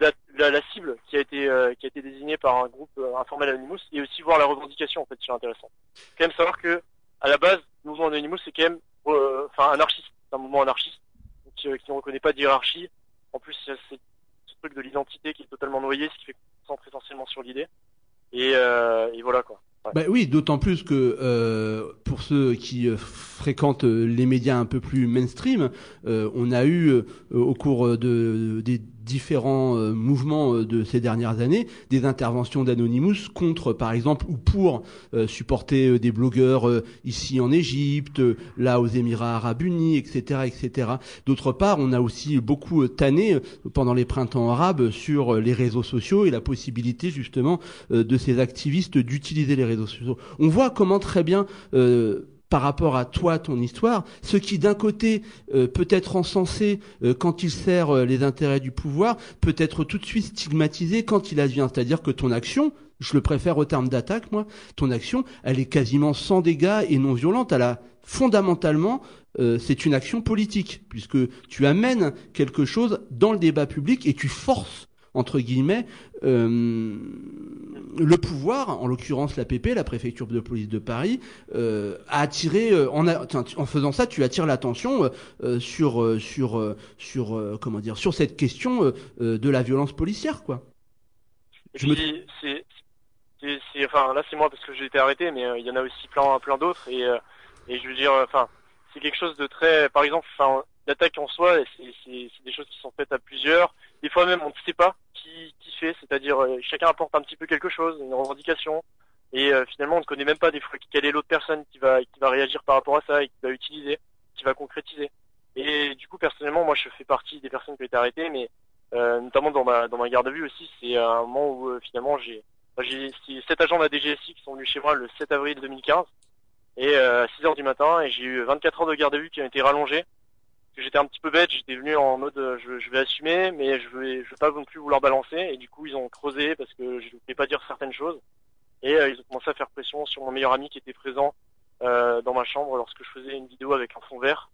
la, la, cible qui a été euh, qui a été désignée par un groupe euh, informel Anonymous et aussi voir la revendication en fait qui est intéressant. Quand même savoir que à la base, le mouvement Anonymous c'est quand même euh, enfin anarchiste, c'est un mouvement anarchiste donc, qui ne reconnaît pas de hiérarchie. En plus, il de l'identité qui est totalement noyé, ce qui fait qu'on se concentre essentiellement sur l'idée. Et, euh, et voilà quoi. Ouais. Bah oui, d'autant plus que euh, pour ceux qui euh, fréquentent les médias un peu plus mainstream, on a eu au cours de, des différents euh, mouvements euh, de ces dernières années des interventions d'Anonymous contre, par exemple, ou pour euh, supporter euh, des blogueurs euh, ici en Égypte, euh, là aux Émirats Arabes Unis, etc., etc. D'autre part, on a aussi beaucoup tanné pendant les printemps arabes sur les réseaux sociaux et la possibilité justement de ces activistes d'utiliser les réseaux sociaux. On voit comment très bien par rapport à toi, ton histoire, ce qui d'un côté euh, peut être encensé euh, quand il sert euh, les intérêts du pouvoir, peut être tout de suite stigmatisé quand il advient. C'est-à-dire que ton action, je le préfère au terme d'attaque, moi, ton action, elle est quasiment sans dégâts et non violente. Elle a fondamentalement, c'est une action politique, puisque tu amènes quelque chose dans le débat public et tu forces entre guillemets, euh, le pouvoir, en l'occurrence la PP, la préfecture de police de Paris, euh, a attiré, euh, en, faisant ça, tu attires l'attention sur sur sur comment dire, sur cette question de la violence policière, quoi. Je me- c'est, enfin, là, c'est moi parce que j'ai été arrêté, mais il y en a aussi plein, plein d'autres. Et, et je veux dire, enfin, c'est quelque chose de très, par exemple, enfin, l'attaque en soi, c'est des choses qui sont faites à plusieurs. Des fois même, on ne sait pas qui, qui fait, c'est-à-dire, euh, chacun apporte un petit peu quelque chose, une revendication. Et euh, finalement, on ne connaît même pas des fois quelle est l'autre personne qui va, qui va réagir par rapport à ça et qui va utiliser, qui va concrétiser? Et du coup, personnellement, moi, je fais partie des personnes qui ont été arrêtées, mais euh, notamment dans ma dans ma garde à vue aussi, c'est un moment où euh, finalement j'ai j'ai sept agents de la DGSI qui sont venus chez moi le 7 avril 2015 et euh, à 6 heures du matin et j'ai eu 24 heures de garde à vue qui ont été rallongées. J'étais un petit peu bête, j'étais venu en mode euh, je, vais assumer mais je vais vais pas non plus vouloir balancer. Et du coup ils ont creusé parce que je voulais pas dire certaines choses. Et euh, ils ont commencé à faire pression sur mon meilleur ami qui était présent euh, dans ma chambre lorsque je faisais une vidéo avec un fond vert.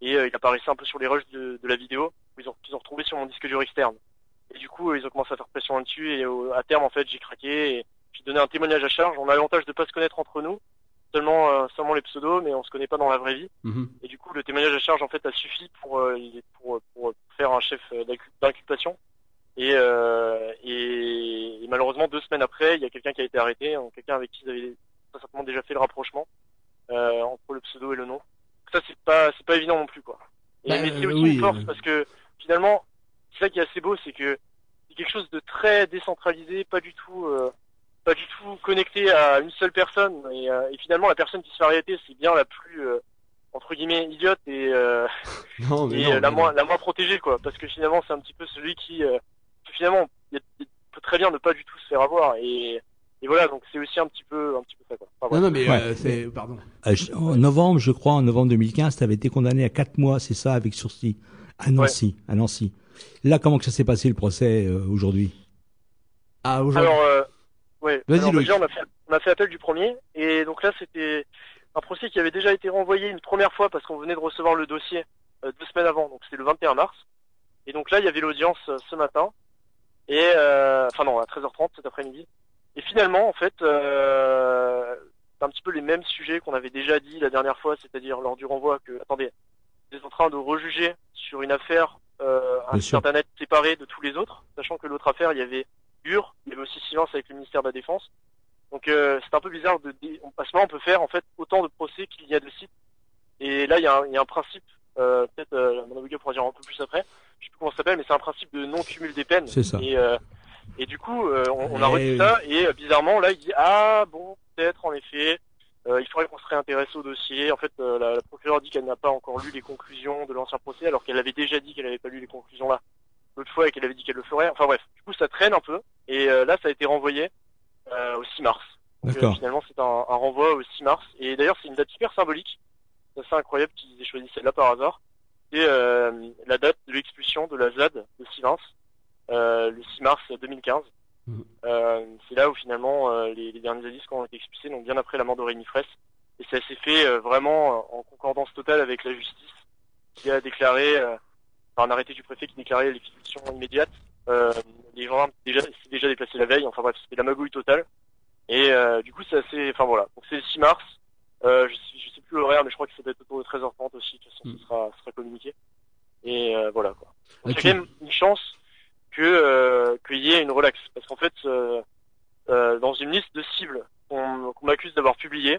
Et euh, il apparaissait un peu sur les rushs de, la vidéo. Où ils ont, qu'ils ont retrouvé sur mon disque dur externe. Et du coup, ils ont commencé à faire pression là-dessus. Et à terme, en fait, j'ai craqué et j'ai donné un témoignage à charge. On a l'avantage de pas se connaître entre nous, seulement euh, seulement les pseudos, mais on se connaît pas dans la vraie vie. Mhm. Et du coup, le témoignage à charge, en fait, a suffi pour euh, pour, pour, faire un chef euh, d'incu- d'inculpation. Et, euh, et, et malheureusement, deux semaines après, il y a quelqu'un qui a été arrêté, hein, quelqu'un avec qui ils avaient certainement déjà fait le rapprochement euh, entre le pseudo et le nom. ça c'est pas c'est pas évident non plus quoi. Et, Bah, mais c'est euh, aussi oui, une force parce que finalement c'est ça qui est assez beau, c'est que c'est quelque chose de très décentralisé, pas du tout euh, pas du tout connecté à une seule personne et, euh, et finalement la personne qui se fait arrêter c'est bien la plus euh, entre guillemets idiote et, euh, Non, mais et non, euh, la mais moins la moins protégée quoi parce que finalement c'est un petit peu celui qui, euh, finalement il peut très bien ne pas du tout se faire avoir et, et voilà donc c'est aussi un petit peu un petit peu ça quoi. Enfin, Non, non, mais Ouais. euh, c'est. Pardon. En novembre, je crois, en novembre 2015, tu avais été condamné à quatre mois, c'est ça, avec sursis, à Nancy, à Nancy. Là, comment que ça s'est passé le procès euh, aujourd'hui? Ah, aujourd'hui. Alors, euh, ouais. Alors, bah, déjà, on a, fait, on a fait appel du premier, et donc là, c'était un procès qui avait déjà été renvoyé une première fois parce qu'on venait de recevoir le dossier euh, deux semaines avant, donc c'était le 21 mars. Et donc là, il y avait l'audience euh, ce matin, et euh, enfin non, à 13h30 cet après-midi. Et finalement, en fait, c'est un petit peu les mêmes sujets qu'on avait déjà dit la dernière fois, c'est-à-dire lors du renvoi que, attendez, vous êtes en train de rejuger sur une affaire un site internet séparé de tous les autres, sachant que l'autre affaire, il y avait Ur, il y avait aussi silence avec le ministère de la Défense. Donc euh, c'est un peu bizarre de dé- on- à ce moment on peut faire en fait autant de procès qu'il y a de sites. Et là il y a un, il y a un principe, euh, peut-être euh, mon avocat pourra dire un peu plus après, je sais plus comment ça s'appelle, mais c'est un principe de non cumul des peines. C'est ça. Et, euh, et du coup on, on a redit oui. ça et bizarrement là il dit ah bon peut-être en effet il faudrait qu'on se réintéresse au dossier. En fait la, la procureure dit qu'elle n'a pas encore lu les conclusions de l'ancien procès alors qu'elle avait déjà dit qu'elle n'avait pas lu les conclusions là l'autre fois et qu'elle avait dit qu'elle le ferait. Enfin bref, du coup ça traîne un peu et euh, là ça a été renvoyé euh, au 6 mars. Donc, euh, finalement, c'est un, un renvoi au 6 mars. Et d'ailleurs, c'est une date hyper symbolique. C'est assez incroyable qu'ils aient choisi celle-là par hasard. C'est la date de l'expulsion de la ZAD de Sivins, le 6 mars 2015. Mhm. Euh, c'est là où finalement euh, les, les derniers zadistes ont été expulsés, donc bien après la mort de Rémi Fraisse. Et ça s'est fait euh, vraiment en concordance totale avec la justice, qui a déclaré, par un arrêté du préfet qui déclarait l'expulsion immédiate. Euh, les gens déjà s'est déjà déplacé la veille. Enfin bref, c'était la magouille totale. Et euh, du coup, c'est assez. Enfin voilà. Donc c'est le 6 mars. Euh, je, sais, je sais plus l'horaire, mais je crois que ça doit être autour de 13h30 aussi. De toute façon, Mm. ce sera, ce sera communiqué. Et euh, voilà quoi. Donc, Ok. il y a quand même une chance que euh, qu'il y ait une relaxe, parce qu'en fait, euh, euh, dans une liste de cibles qu'on qu'on m'accuse d'avoir publié,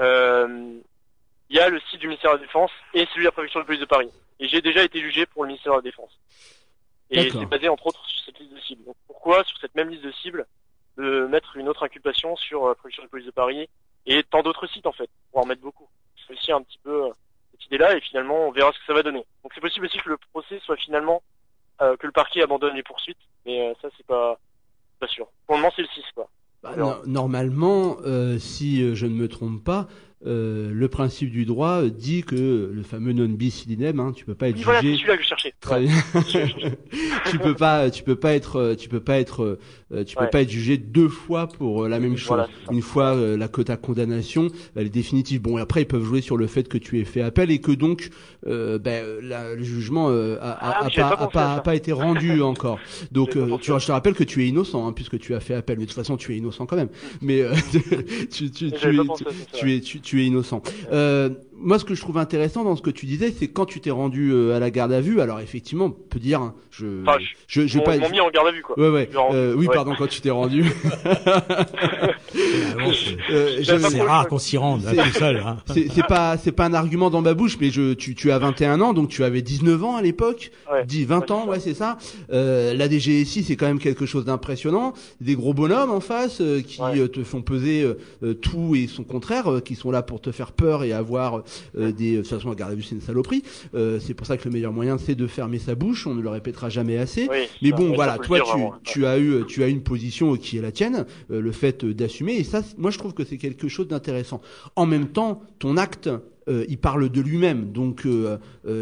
euh, il y a le site du ministère de la Défense et celui de la préfecture de police de Paris. Et j'ai déjà été jugé pour le ministère de la Défense. Et c'est basé entre autres sur cette liste de cibles. Donc pourquoi sur cette même liste de cibles de mettre une autre inculpation sur euh, la préfecture de police de Paris et tant d'autres sites en fait, pour en mettre beaucoup? C'est aussi un petit peu euh, cette idée-là et finalement on verra ce que ça va donner. Donc c'est possible aussi que le procès soit finalement euh, que le parquet abandonne les poursuites, mais euh, ça c'est pas pas sûr. Pour le moment c'est le 6 quoi. Bah, Alors- normalement, euh, si euh, je ne me trompe pas, euh, le principe du droit euh, dit que le fameux non bis idem, hein, tu peux pas être Oui, voilà, c'est jugé. celui-là que je cherchais. Très bien. tu peux pas, tu peux pas être, euh, tu peux pas être, euh, tu peux Ouais. pas être jugé deux fois pour euh, la même chose. Voilà. Une fois euh, la quota condamnation, elle est définitive. Bon, et après ils peuvent jouer sur le fait que tu aies fait appel et que donc, euh, ben, euh, la- le jugement euh, a, Ah a pas, a pas, a pas été rendu encore. Donc, euh, tu, je te rappelle que tu es innocent, hein, puisque tu as fait appel. Mais de toute façon, tu es innocent quand même. Mais euh, tu, tu, tu, J'avais es, tu vrai. es, tu, tu es innocent. Euh, moi, ce que je trouve intéressant dans ce que tu disais, c'est quand tu t'es rendu euh, à la garde à vue. Alors, effectivement, on peut dire, hein, je, Enfin, je- je, je pas. mis en garde à vue quoi. Ouais, ouais. Euh, oui, ouais. pardon, quand tu t'es rendu. C'est- Euh, C'est rare qu'on s'y rende, là, tout seul. Hein. c'est pas c'est pas un argument dans ma bouche mais je tu tu as 21 ans donc tu avais 19 ans à l'époque Ouais. 10 20 Ouais, ans ouais c'est ça euh, la DGSI c'est quand même quelque chose d'impressionnant des gros bonhommes en face euh, qui Ouais. te font peser tout et son contraire euh, qui sont là pour te faire peur et avoir euh, des de toute façon la garde à vue c'est une saloperie. Euh, c'est pour ça que le meilleur moyen c'est de fermer sa bouche. On ne le répétera jamais assez. Oui, mais bon, ça, voilà, toi, tu, as eu, tu as une position qui est la tienne, euh, le fait euh, d'assumer, et ça, moi, je trouve que c'est quelque chose d'intéressant. En même temps, ton acte, euh, il parle de lui-même, donc il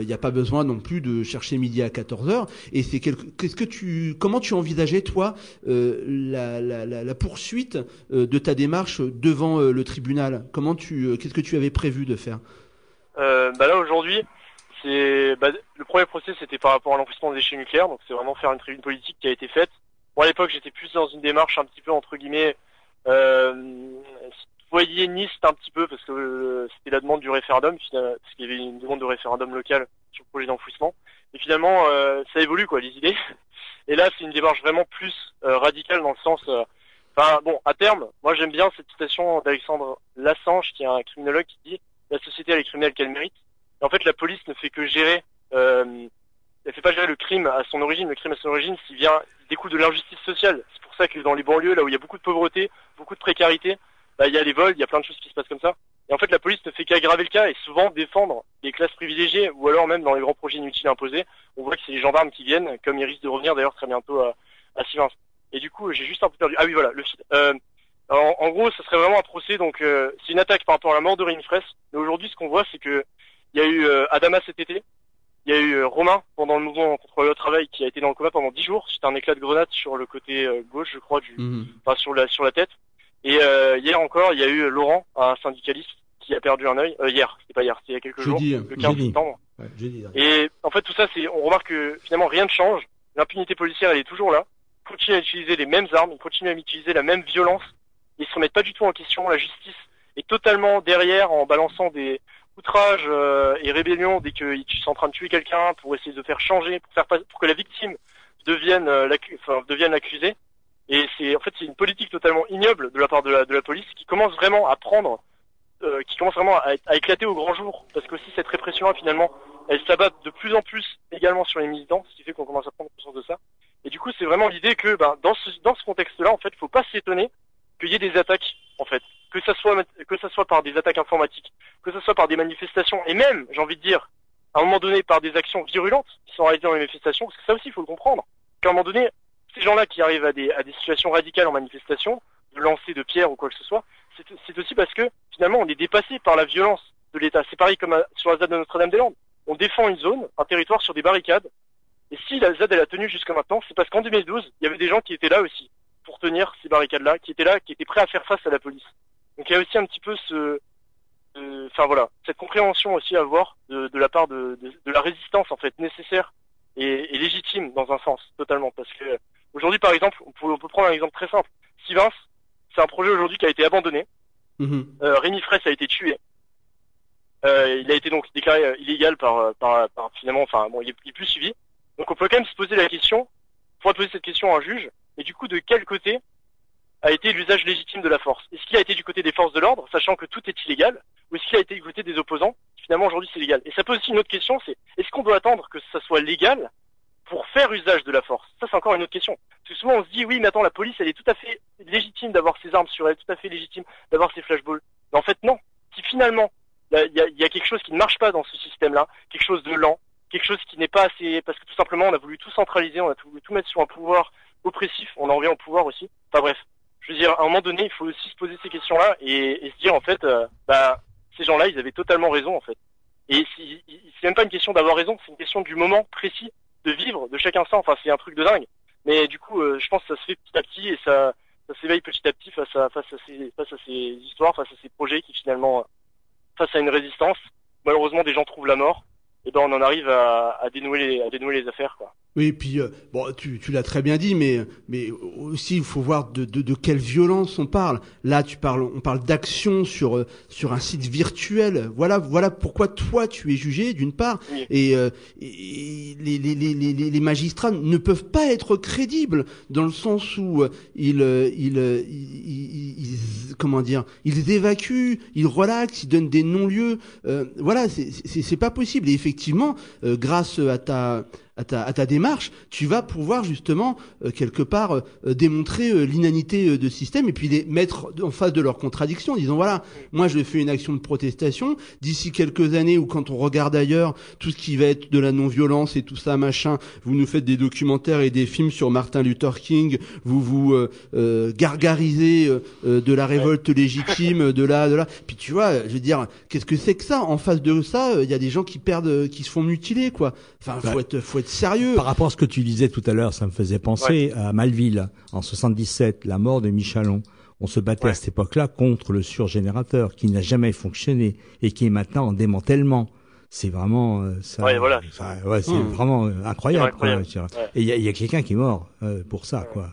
n'y a pas besoin non plus de chercher midi à 14 heures. Et c'est quelque, qu'est-ce que tu, comment tu envisageais toi euh, la, la, la, poursuite euh, de ta démarche devant euh, le tribunal? Comment tu, euh, qu'est-ce que tu avais prévu de faire? Euh, bah là aujourd'hui, c'est bah, le premier procès c'était par rapport à l'enfouissement des déchets nucléaires, donc c'est vraiment faire une tribune politique qui a été faite. Moi à l'époque j'étais plus dans une démarche un petit peu entre guillemets euh, citoyenniste un petit peu parce que euh, c'était la demande du référendum, parce qu'il y avait une demande de référendum local sur le projet d'enfouissement. Et finalement euh, ça évolue quoi les idées. Et là c'est une démarche vraiment plus euh, radicale dans le sens euh, Enfin bon, à terme, moi j'aime bien cette citation d'Alexandre Lassange, qui est un criminologue, qui dit la société elle est criminelle qu'elle mérite. Et en fait, la police ne fait que gérer, euh, elle fait pas gérer le crime à son origine. Le crime à son origine, s'il vient, il découle de l'injustice sociale. C'est pour ça que dans les banlieues, là où il y a beaucoup de pauvreté, beaucoup de précarité, bah, il y a les vols, il y a plein de choses qui se passent comme ça. Et en fait, la police ne fait qu'aggraver le cas et souvent défendre les classes privilégiées ou alors même dans les grands projets inutiles imposés, on voit que c'est les gendarmes qui viennent, comme ils risquent de revenir d'ailleurs très bientôt à, à Sivins. Et du coup, j'ai juste un peu perdu. Ah oui, voilà, le. Euh, en, en gros, ça serait vraiment un procès. Donc, euh, c'est une attaque par rapport à la mort de Rémi Fraisse. Mais aujourd'hui, ce qu'on voit, c'est que il y a eu euh, Adama cet été. Il y a eu euh, Romain pendant le mouvement contre le travail qui a été dans le coma pendant 10 jours. C'était un éclat de grenade sur le côté euh, gauche, je crois, du, Mhm. enfin sur la sur la tête. Et euh, hier encore, il y a eu Laurent, un syndicaliste, qui a perdu un œil. Euh, hier, c'était pas hier, c'était il y a quelques Jeudi, jours, hein. le 15 Jeudi. septembre. Ouais, dis, Et en fait, tout ça, c'est, on remarque que finalement rien ne change. L'impunité policière, elle est toujours là. Ils continuent à utiliser les mêmes armes, ils continuent à utiliser la même violence. Ils se remettent pas du tout en question. La justice est totalement derrière en balançant des outrages euh, et rébellions dès qu'ils sont en train de tuer quelqu'un pour essayer de faire changer, pour faire pas- pour que la victime devienne euh, enfin, l'accusé. Et c'est en fait c'est une politique totalement ignoble de la part de la, de la police qui commence vraiment à prendre, euh, qui commence vraiment à, à éclater au grand jour, parce qu'aussi cette répression-là finalement, elle s'abat de plus en plus également sur les militants, ce qui fait qu'on commence à prendre conscience de ça. Et du coup, c'est vraiment l'idée que ben, dans ce dans ce contexte-là, en fait, faut pas s'étonner qu'il y ait des attaques, en fait, que ça soit que ça soit par des attaques informatiques, que ça soit par des manifestations, et même, j'ai envie de dire, à un moment donné, par des actions virulentes qui sont réalisées dans les manifestations, parce que ça aussi, il faut le comprendre. Qu'à un moment donné, ces gens-là qui arrivent à des, situations radicales en manifestation, de lancer de pierres ou quoi que ce soit, c'est aussi parce que finalement on est dépassé par la violence de l'État. C'est pareil comme sur la ZAD de Notre-Dame-des-Landes. On défend une zone, un territoire sur des barricades, et si la ZAD elle a tenu jusqu'à maintenant, c'est parce qu'en 2012, il y avait des gens qui étaient là aussi pour tenir ces barricades-là, qui étaient là, qui étaient prêts à faire face à la police. Donc il y a aussi un petit peu ce, enfin voilà, cette compréhension aussi à avoir de, de la part de, de, de la résistance en fait nécessaire et, et légitime dans un sens totalement, parce que aujourd'hui par exemple, on peut, on peut prendre un exemple très simple. Sivins, c'est un projet aujourd'hui qui a été abandonné. Mhm. Euh, Rémi Fraisse a été tué. Euh, il a été donc déclaré euh, illégal par, euh, par, par finalement, enfin bon, il est, il est plus suivi. Donc on peut quand même se poser la question, on pourrait poser cette question à un juge, et du coup de quel côté a été l'usage légitime de la force? Est-ce qu'il a été du côté des forces de l'ordre, sachant que tout est illégal, ou est-ce qu'il a été du côté des opposants Finalement aujourd'hui c'est légal? Et ça pose aussi une autre question, c'est est-ce qu'on doit attendre que ça soit légal pour faire usage de la force Ça c'est encore une autre question. Parce que souvent on se dit oui mais attends la police elle est tout à fait légitime d'avoir ses armes sur elle, tout à fait légitime d'avoir ses flashballs. Mais en fait non. Si finalement il y y a quelque chose qui ne marche pas dans ce système-là, quelque chose de lent, quelque chose qui n'est pas assez, parce que tout simplement on a voulu tout centraliser, on a voulu tout mettre sur un pouvoir oppressif, on en revient au pouvoir aussi. Enfin bref, je veux dire, à un moment donné, il faut aussi se poser ces questions-là et, et se dire en fait, euh, bah ces gens-là, ils avaient totalement raison en fait. Et c'est même pas une question d'avoir raison, c'est une question du moment précis de vivre de chaque instant. Enfin, c'est un truc de dingue. Mais du coup, euh, je pense que ça se fait petit à petit et ça, ça s'éveille petit à petit face à face à ces face à ces histoires, face à ces projets qui finalement euh, face à une résistance, malheureusement des gens trouvent la mort, et ben on en arrive à, à dénouer les, à dénouer les affaires quoi. Oui, et puis euh, bon, tu, tu l'as très bien dit, mais mais aussi il faut voir de, de, de quelle violence on parle. Là, tu parles, on parle d'action sur euh, sur un site virtuel. Voilà, voilà pourquoi toi tu es jugé d'une part, Oui. et, euh, et les, les, les, les, magistrats ne peuvent pas être crédibles dans le sens où euh, ils, ils, ils, ils- comment dire, ils évacuent, ils relaxent, ils donnent des non-lieux. Euh, voilà, c'est c'est c'est pas possible. Et effectivement, euh, grâce à ta à ta, à ta démarche, tu vas pouvoir justement euh, quelque part euh, démontrer euh, l'inanité euh, de ce système et puis les mettre en face de leurs contradictions, disant voilà, moi je fais une action de protestation, d'ici quelques années ou quand on regarde ailleurs tout ce qui va être de la non-violence et tout ça machin, vous nous faites des documentaires et des films sur Martin Luther King, vous vous euh, euh, gargarisez euh, euh, de la révolte légitime, de là, de là. Puis tu vois, je veux dire, qu'est-ce que c'est que ça? En face de ça, il y a des gens qui perdent, euh, qui se font mutiler, quoi. Enfin, faut être, faut être sérieux. Par rapport à ce que tu disais tout à l'heure, ça me faisait penser à Malville, en 77, la mort de Michalon. On se battait Ouais. à cette époque-là contre le surgénérateur qui n'a jamais fonctionné et qui est maintenant en démantèlement. C'est vraiment euh, ça. Ouais, voilà. ça- ouais, c'est Hum. vraiment euh, incroyable. C'est incroyable. quoi. Ouais. Et il y a, il y a quelqu'un qui est mort euh, pour ça, quoi.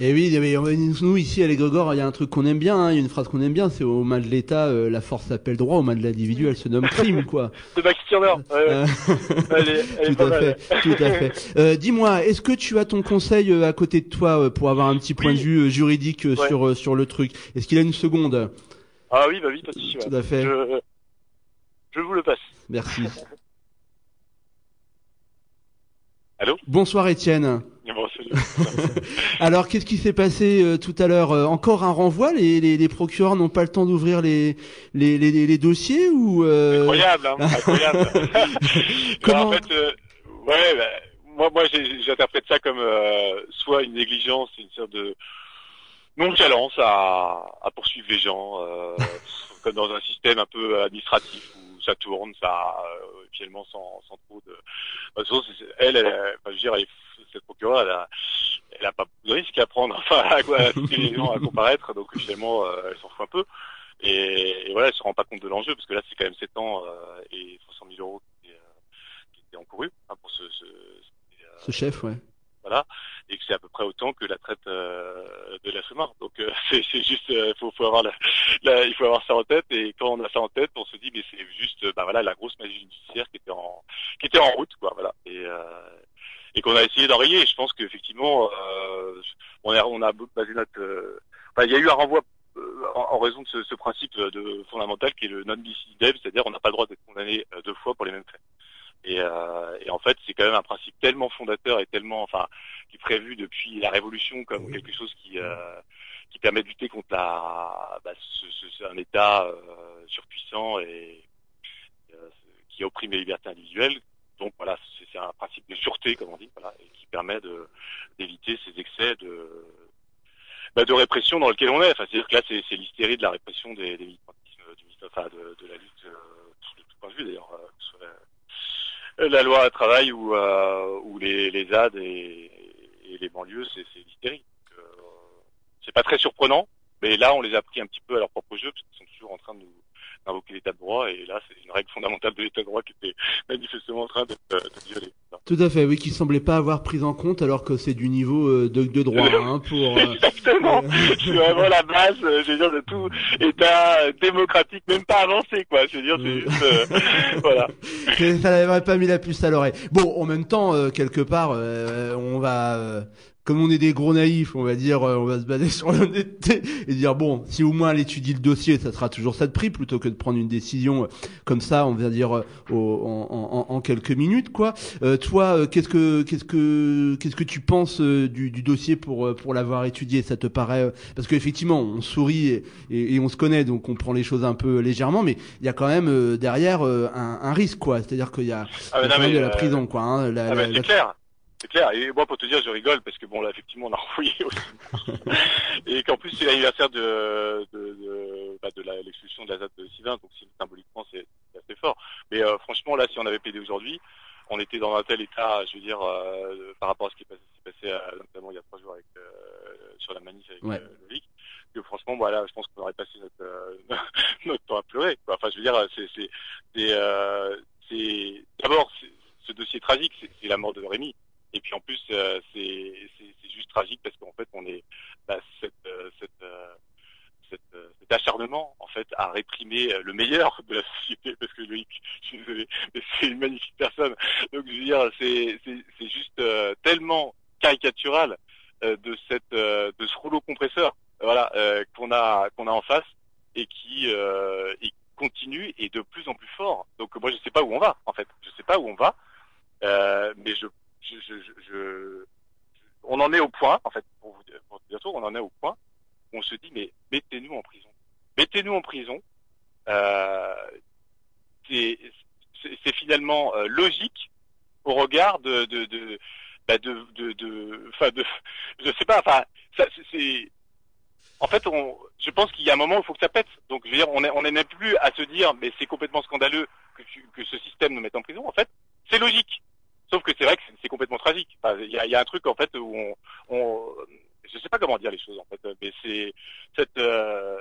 Et oui, mais nous ici à l'Égrégore, il y a un truc qu'on aime bien, hein, il y a une phrase qu'on aime bien, c'est au mal de l'État, euh, la force s'appelle droit, au mal de l'individu, elle se nomme crime, quoi. De Max Turner, ouais, ouais. Euh, elle est, elle est tout à mal. fait, tout à fait. Euh, Dis-moi, est-ce que tu as ton conseil euh, à côté de toi euh, pour avoir un petit point Oui. de vue euh, juridique euh, sur euh, sur le truc? Est-ce qu'il a une seconde? Ah oui, bah oui, pas de souci. Tout à fait. Je- Je vous le passe. Merci. Allô? Bonsoir Étienne. Alors, qu'est-ce qui s'est passé euh, tout à l'heure Euh, Encore un renvoi? Les, les, les procureurs n'ont pas le temps d'ouvrir les, dossiers ou euh, Incroyable, hein, incroyable. Comment- En fait, euh, ouais, bah, moi, moi, j'interprète ça comme soit une négligence, une sorte de nonchalance à, à poursuivre les gens, comme dans un système un peu administratif où ça tourne, ça finalement sans, sans trop de. Bah, de toute façon, c'est- elle, elle, enfin, je veux dire, elle, cette procureure, elle a, elle a pas de risques à prendre, enfin, à, quoi, à inciter les gens à comparaître, donc finalement, euh, elle s'en fout un peu. Et, et voilà, elle se rend pas compte de l'enjeu parce que là, c'est quand même 7 ans euh, et 300 000 euros qui étaient, euh, qui étaient encourus hein, pour ce, ce, ce- euh, ce chef, ouais. voilà, et que c'est à peu près autant que la traite euh, de l'être humain. Donc euh, c'est juste, euh, faut, faut avoir la, la- il faut avoir ça en tête. Et quand on a ça en tête, on se dit, mais c'est juste, bah voilà, la grosse magie judiciaire qui était en, qui était en route, quoi, voilà. Et euh, et qu'on a essayé d'enrayer. Je pense qu'effectivement, euh, on a, on a basé notre, euh, enfin, il y a eu un renvoi euh, en, raison de ce, ce principe de fondamental qui est le non bis c'est-à-dire on n'a pas le droit d'être condamné euh, deux fois pour les mêmes faits. Et, euh, et en fait, c'est quand même un principe tellement fondateur et tellement, enfin, qui est prévu depuis la Révolution comme quelque chose qui euh, qui permet de lutter contre la, bah, ce, ce- ce- un État euh, surpuissant et euh, qui opprime les libertés individuelles. Donc voilà, c'est un principe de sûreté, comme on dit, voilà, et qui permet d'éviter ces excès de bah, de répression dans lequel on est. Enfin, c'est-à-dire que là, c'est l'hystérie de la répression des, des militantismes, du enfin, de, de la lutte euh, de tout point de vue d'ailleurs, euh, que ce soit la, loi travail ou euh, ou les les et, et les banlieues, c'est l'hystérie. Euh, C'est pas très surprenant, mais là, on les a pris un petit peu à leur propre jeu parce qu'ils sont toujours en train de nous d'invoquer l'état de droit et là, c'est une règle fondamentale de l'état de droit qui était manifestement en train d'être euh, violée. Tout à fait, oui, qui semblait pas avoir pris en compte alors que c'est du niveau euh, de, de droit hein, pour. euh, Exactement. C'est vraiment la base, je veux dire, de tout État démocratique, même pas avancé, quoi. Je veux dire, c'est juste, euh, voilà. ça n'avait pas mis la puce à l'oreille. Bon, en même temps, euh, quelque part, euh, on va, euh, comme on est des gros naïfs, on va dire, euh, on va se baser sur l'honnêteté et dire bon, si au moins elle étudie le dossier, ça sera toujours ça de prix plutôt que de prendre une décision euh, comme ça, on va dire euh, au- en, en- en quelques minutes, quoi. Euh, toi, qu'est-ce que qu'est-ce que qu'est-ce que tu penses du, du dossier pour pour l'avoir étudié? Ça te paraît parce qu'effectivement, on sourit et, et, et on se connaît, donc on prend les choses un peu légèrement, mais il y a quand même derrière un, un risque, quoi. C'est-à-dire qu'il y a, Ah, y a non, mais, de la prison, quoi. Hein, la- Ah, la- la- clair. C'est clair. Et moi, pour te dire, je rigole parce que bon, là, effectivement, on a envoyé aussi. et qu'en plus, c'est l'anniversaire de, de, de, bah, de la- l'expulsion de la ZAD de Sylvain, donc symboliquement, c'est assez fort. Mais euh, franchement, là, si on avait plaidé aujourd'hui, on était dans un tel état, je veux dire, euh, par rapport à ce qui passé, s'est passé euh, notamment il y a trois jours avec, euh, sur la manif avec Ouais. euh, Loïc, que franchement, voilà, je pense qu'on aurait passé notre, euh, notre temps à pleurer. quoi. Enfin, je veux dire, c'est, euh, d'abord ce dossier tragique, c'est la mort de Rémi. Et puis en plus, euh, c'est, juste tragique parce qu'en fait, on est bah, cette, euh, cette, euh, euh, cet acharnement en fait à réprimer euh, le meilleur de la société parce que Loïc, je suis désolé, c'est une magnifique personne. Donc je veux dire, c'est, juste euh, tellement caricatural de cette, de ce rouleau compresseur, voilà, qu'on a, qu'on a en face et qui, et continue et de plus en plus fort. Donc moi, je sais pas où on va en fait. Je sais pas où on va, mais je, je, je, on en est au point en fait. Pour vous tout, on en est au point où on se dit mais mettez-nous en prison, mettez-nous en prison. Euh, c'est, finalement euh, logique au regard de, de, de, bah, de, de, de, enfin de, je sais pas, c'est- en fait, on, je pense qu'il y a un moment où il faut que ça pète. Donc, je veux dire, on est, on n'est même plus à se dire, mais c'est complètement scandaleux que, que ce système nous mette en prison. En fait, c'est logique. Sauf que c'est vrai que c'est, complètement tragique. Enfin, Il y, a, y a un truc en fait où on, on, je sais pas comment dire les choses en fait, mais c'est cette, euh,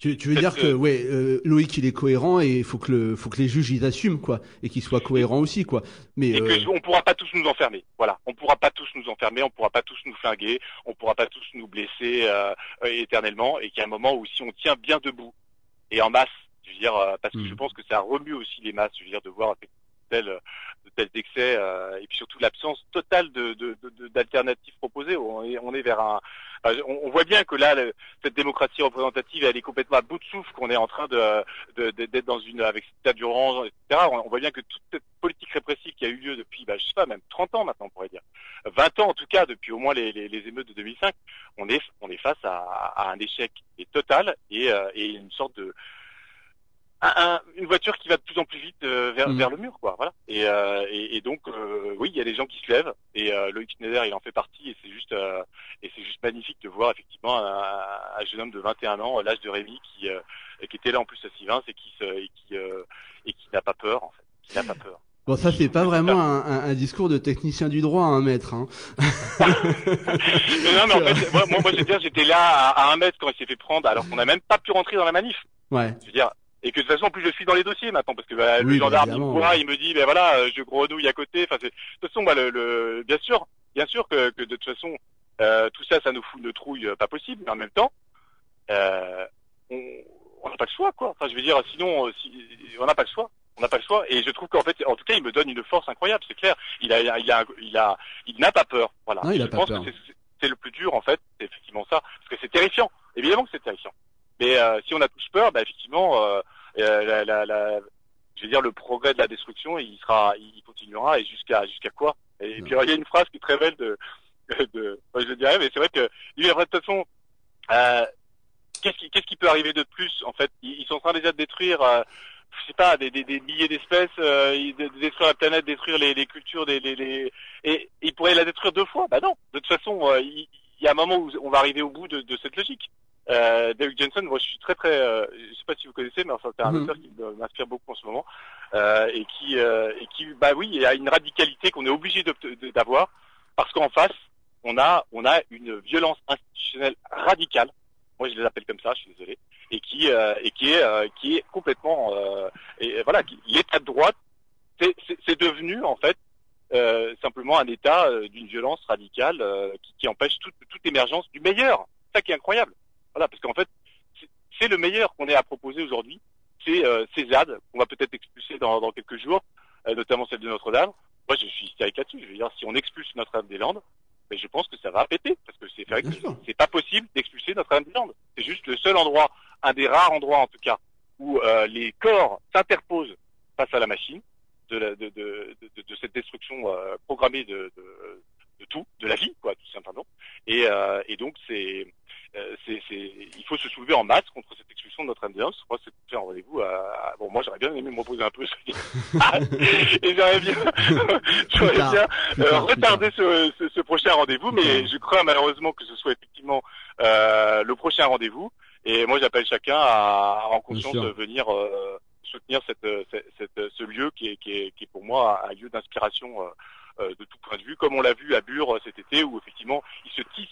Tu, tu veux dire que euh, ouais, euh, Loïc il est cohérent et il faut que le faut que les juges ils assument quoi et qu'ils soient cohérents aussi quoi. Mais et euh, que on pourra pas tous nous enfermer. Voilà, on pourra pas tous nous enfermer, on pourra pas tous nous flinguer, on pourra pas tous nous blesser euh, euh, éternellement, et qu'il y a un moment où si on tient bien debout et en masse, je veux dire, euh, parce que Mhm. je pense que ça remue aussi les masses, je veux dire, de voir tels de tels excès euh, et puis surtout l'absence totale de de- de- d'alternatives proposées. On est, on est vers un, on, voit bien que là cette démocratie représentative elle est complètement à bout de souffle, qu'on est en train de d'être dans une avec cet état d'urgence, etc. On, voit bien que toute cette politique répressive qui a eu lieu depuis, bah, je sais pas, même 30 ans maintenant on pourrait dire, 20 ans en tout cas depuis au moins les, les, les émeutes de 2005, on est on est face à, à un échec total et, euh, et une sorte de un- un- une voiture qui va de plus en plus vite euh, vers, Mhm. vers le mur, quoi. Voilà. Et, euh, et, et donc, euh, oui, il y a des gens qui se lèvent. Et euh, Loïc Schneider, il en fait partie. Et c'est juste, euh, et c'est juste magnifique de voir effectivement un, un jeune homme de 21 ans, l'âge de Rémi, qui, euh, qui était là en plus à Sivins et qui, se, et qui, euh, et qui n'a pas peur, en fait. Qui n'a pas peur. Bon, ça c'est pas vraiment un, un- un discours de technicien du droit, un maître. Hein. Mais non, mais en fait, moi, moi, moi, j'étais là à, à un mètre quand il s'est fait prendre, alors qu'on n'a même pas pu rentrer dans la manif. Ouais. Je veux dire, et que de toute façon, en plus, je suis dans les dossiers maintenant, parce que bah, Oui, le bah, gendarme, il me voit, il me dit, ben voilà, euh, je grenouille à côté. Enfin, c'est- de toute façon, bah, le, le- bien sûr, bien sûr que, que de toute façon, euh, tout ça, ça nous fout une trouille euh, pas possible, mais en même temps, euh, on n'a pas le choix, quoi. Enfin, je veux dire, sinon, euh, si, on n'a pas le choix. On n'a pas le choix. Et je trouve qu'en fait, en tout cas, il me donne une force incroyable. C'est clair. Il a, il a, il a, il a- il n'a pas peur. Voilà. Non, il a je pas pense peur. que c'est- c'est le plus dur, en fait. C'est effectivement ça. Parce que c'est terrifiant. Évidemment que c'est terrifiant. Mais euh, si on a tous peur, bah, effectivement, euh, euh, la, la, la- je veux dire, le progrès de la destruction, il sera, il continuera. Et jusqu'à, jusqu'à quoi? Et puis, il y a une phrase qui est très belle de, de, je le dirais, mais c'est vrai que, il est vrai, de toute façon, euh, qu'est-ce qui, qu'est-ce qui peut arriver de plus en fait? Ils, ils sont en train déjà de détruire, euh, je sais pas, des, des, des milliers d'espèces, euh, ils- de, de détruire la planète, détruire les, les cultures, les, les, les... et ils pourraient la détruire deux fois? Bah non. De toute façon, il, il y a un moment où on va arriver au bout de, de cette logique. Euh, David Jensen, moi je suis très très, euh, je sais pas si vous connaissez, mais enfin c'est un Mhm. auteur qui m'inspire beaucoup en ce moment euh, et qui euh, et qui, bah oui, a une radicalité qu'on est obligé d'avoir parce qu'en face on a on a une violence institutionnelle radicale. Moi je les appelle comme ça, je suis désolé, et qui euh, et qui est euh, qui est complètement euh, et voilà, l'état de droite c'est devenu en fait euh, simplement un état d'une violence radicale euh, qui, qui empêche toute, toute émergence du meilleur. Ça qui est incroyable. Voilà, parce qu'en fait, c'est- le meilleur qu'on ait à proposer aujourd'hui. C'est euh, ces ZAD qu'on va peut-être expulser dans, dans quelques jours, euh, notamment celle de Notre-Dame. Moi, je suis hystérique là-dessus. Je veux dire, si on expulse Notre-Dame-des-Landes, mais je pense que ça va péter, parce que c'est c'est pas possible d'expulser Notre-Dame-des-Landes. C'est juste le seul endroit, un des rares endroits en tout cas, où euh, les corps s'interposent face à la machine de, la, de, de, de, de cette destruction euh, programmée de, de, de tout, de la vie, quoi, tout simplement. Et, euh, et donc c'est, euh, c'est, il faut se soulever en masse contre cette expulsion de notre MD1. Je crois que c'est un rendez-vous. À, bon, moi j'aurais bien aimé me reposer un peu, et j'aurais bien, j'aurais bien euh, retarder ce, ce, ce prochain rendez-vous, mais je crois malheureusement que ce soit effectivement euh, le prochain rendez-vous. Et moi, j'appelle chacun à, en conscience de venir euh, soutenir cette, cette, cette- ce lieu qui est, qui, est, qui est pour moi un lieu d'inspiration de tout point de vue, comme on l'a vu à Bure cet été, où effectivement il se tisse,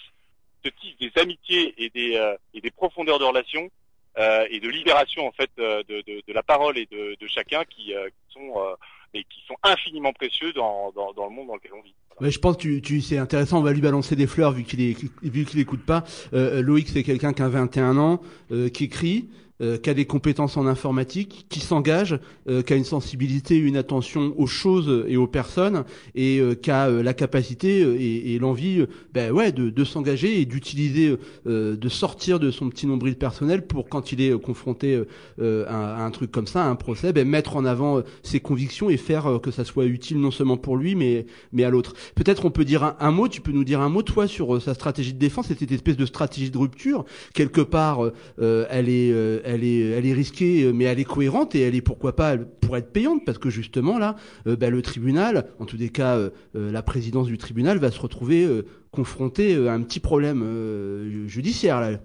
se tisse des amitiés et des, euh, et des profondeurs de relations euh, et de libération en fait euh, de, de, de la parole et de, de chacun qui, euh, qui sont euh, et qui sont infiniment précieux dans, dans, dans le monde dans lequel on vit. Ouais, je pense que tu, tu c'est intéressant. On va lui balancer des fleurs vu qu'il vu qu'il écoute pas. Euh, Loïc, c'est quelqu'un qui a 21 ans, euh, qui écrit, euh, qui a des compétences en informatique, qui s'engage, euh, qui a une sensibilité, une attention aux choses et aux personnes, et euh, qui a euh, la capacité euh, et, et l'envie, euh, ben ouais, de, de s'engager et d'utiliser, de sortir de son petit nombril personnel pour quand il est confronté à, à un truc comme ça, à un procès, ben mettre en avant ses convictions et faire que ça soit utile non seulement pour lui, mais mais à l'autre. Peut-être on peut dire un, mot. Tu peux nous dire un mot toi sur sa stratégie de défense, et cette espèce de stratégie de rupture. Quelque part, elle est, euh, elle est, risquée, euh, mais elle est cohérente et elle est pourquoi pas pourrait être payante parce que justement là, euh, ben, le tribunal, en tous les cas, euh, la présidence du tribunal va se retrouver confrontée à un petit problème judiciaire là.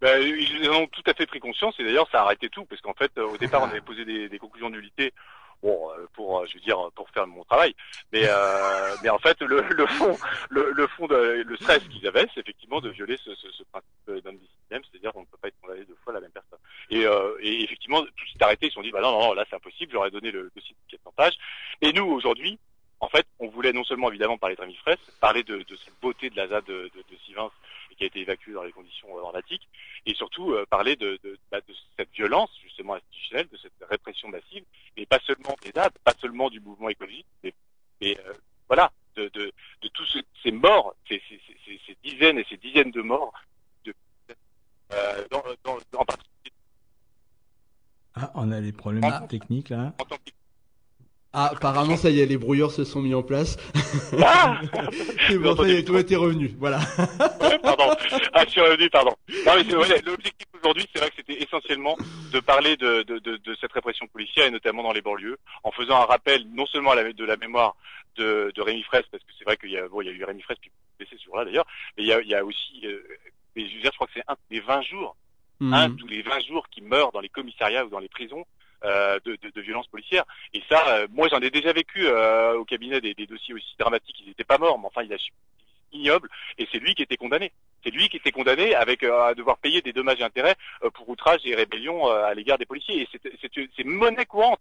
Ben, ils en ont tout à fait pris conscience et d'ailleurs ça a arrêté tout parce qu'en fait au départ on avait posé des, des conclusions de nullité bon euh, pour euh, je veux dire pour faire mon travail. Mais euh, mais en fait le, le fond le, le fond de le stress qu'ils avaient c'est effectivement de violer ce, ce, ce principe d'indiscipline c'est-à-dire qu'on ne peut pas être condamné deux fois la même personne. Et, euh, et effectivement tout s'est arrêté. Ils se sont dit bah non non, là c'est impossible. J'aurais donné le dossier de 400 pages et nous aujourd'hui en fait on voulait non seulement évidemment parler de Rémi Fraisse parler de, de cette beauté de la ZAD de, de, de Sivins qui a été évacué dans les conditions euh, dramatiques, et surtout euh, parler de, de, bah, de cette violence justement institutionnelle, de cette répression massive, mais pas seulement des DAB, pas seulement du mouvement écologique, mais, mais, euh, voilà, de, de, de tous ce- ces morts, ces, ces, ces, ces dizaines et ces dizaines de morts, de, euh, dans, dans, en particulier Ah, on a des problèmes techniques là. en tant que Ah, apparemment, ça y est, les brouilleurs se sont mis en place. Ah bon, ça y est, toi, t'es revenu. Voilà. Ouais, pardon. Ah, je suis revenu, pardon. Non, mais c'est vrai, l'objectif aujourd'hui, c'est vrai que c'était essentiellement de parler de, de, de, de cette répression policière et notamment dans les banlieues, en faisant un rappel non seulement à la, de la mémoire de, de Rémi Fraisse, parce que c'est vrai qu'il y a, bon, il y a eu Rémi Fraisse qui est blessé ce jour-là d'ailleurs, mais il y a, il y a aussi, euh, mais je veux dire, je crois que c'est un des 20 jours, un Mhm. tous les 20 jours qui meurt dans les commissariats ou dans les prisons. Euh, de, de, de violences policières et ça euh, moi j'en ai déjà vécu euh, au cabinet des, des dossiers aussi dramatiques ils n'étaient pas morts mais enfin il a ignoble et c'est lui qui était condamné c'est lui qui était condamné avec euh, à devoir payer des dommages et intérêts euh, pour outrage et rébellion euh, à l'égard des policiers. Et c'est- monnaie courante.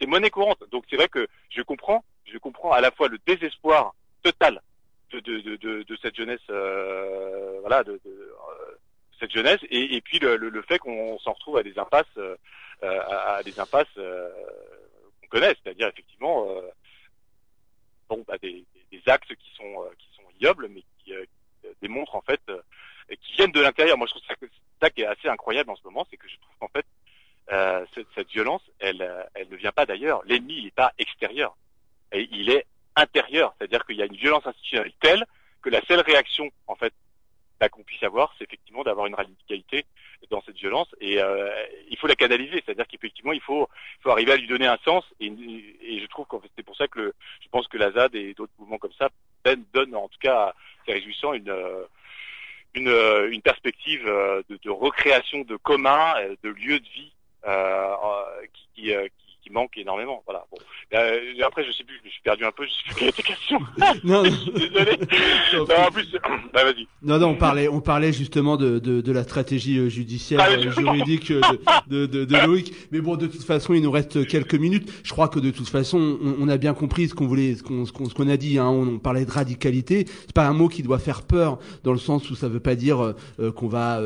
C'est monnaie courante. Donc c'est vrai que je comprends, je comprends à la fois le désespoir total de, de, de, de, cette jeunesse, euh, voilà, de, de, euh, cette jeunesse, et, puis le, le, le fait qu'on s'en retrouve à des impasses, euh, à, à des impasses euh, qu'on connaît, c'est-à-dire effectivement, euh, bon, bah, des, des actes qui sont euh, qui sont ignobles, mais qui, euh, qui, euh, démontrent en fait, euh, qui viennent de l'intérieur. Moi, je trouve ça, ça qui est assez incroyable en ce moment, c'est que je trouve qu'en fait, euh, cette, cette violence, elle, euh, elle ne vient pas d'ailleurs. L'ennemi, n'est pas extérieur, et il est intérieur. C'est-à-dire qu'il y a une violence institutionnelle telle que la seule réaction, en fait, bah, qu'on puisse avoir, c'est effectivement d'avoir une radicalité dans cette violence, et euh, il faut la canaliser. C'est-à-dire qu'effectivement, il faut, il faut arriver à lui donner un sens, et, et je trouve qu'en fait, c'est pour ça que le, je pense que la ZAD et d'autres mouvements comme ça donnent, en tout cas, c'est réjouissant, une euh, une, euh, une perspective euh, de, de recréation de communs, de lieux de vie euh, qui, qui, qui manque énormément. Voilà. Bon. Euh, après, je sais plus, je me suis perdu un peu. Je sais plus quelle était la question. Non, non. Désolé. Non, en plus, bah, vas-y. Non, non, on parlait, on parlait justement de, de, de la stratégie euh, judiciaire, Ah, euh, juridique euh, de, de, de, Loïc. Mais bon, de toute façon, il nous reste quelques minutes. Je crois que de toute façon, on, on a bien compris ce qu'on voulait, ce qu'on, ce qu'on, ce qu'on a dit. Hein. On, on parlait de radicalité. C'est pas un mot qui doit faire peur dans le sens où ça veut pas dire euh, qu'on va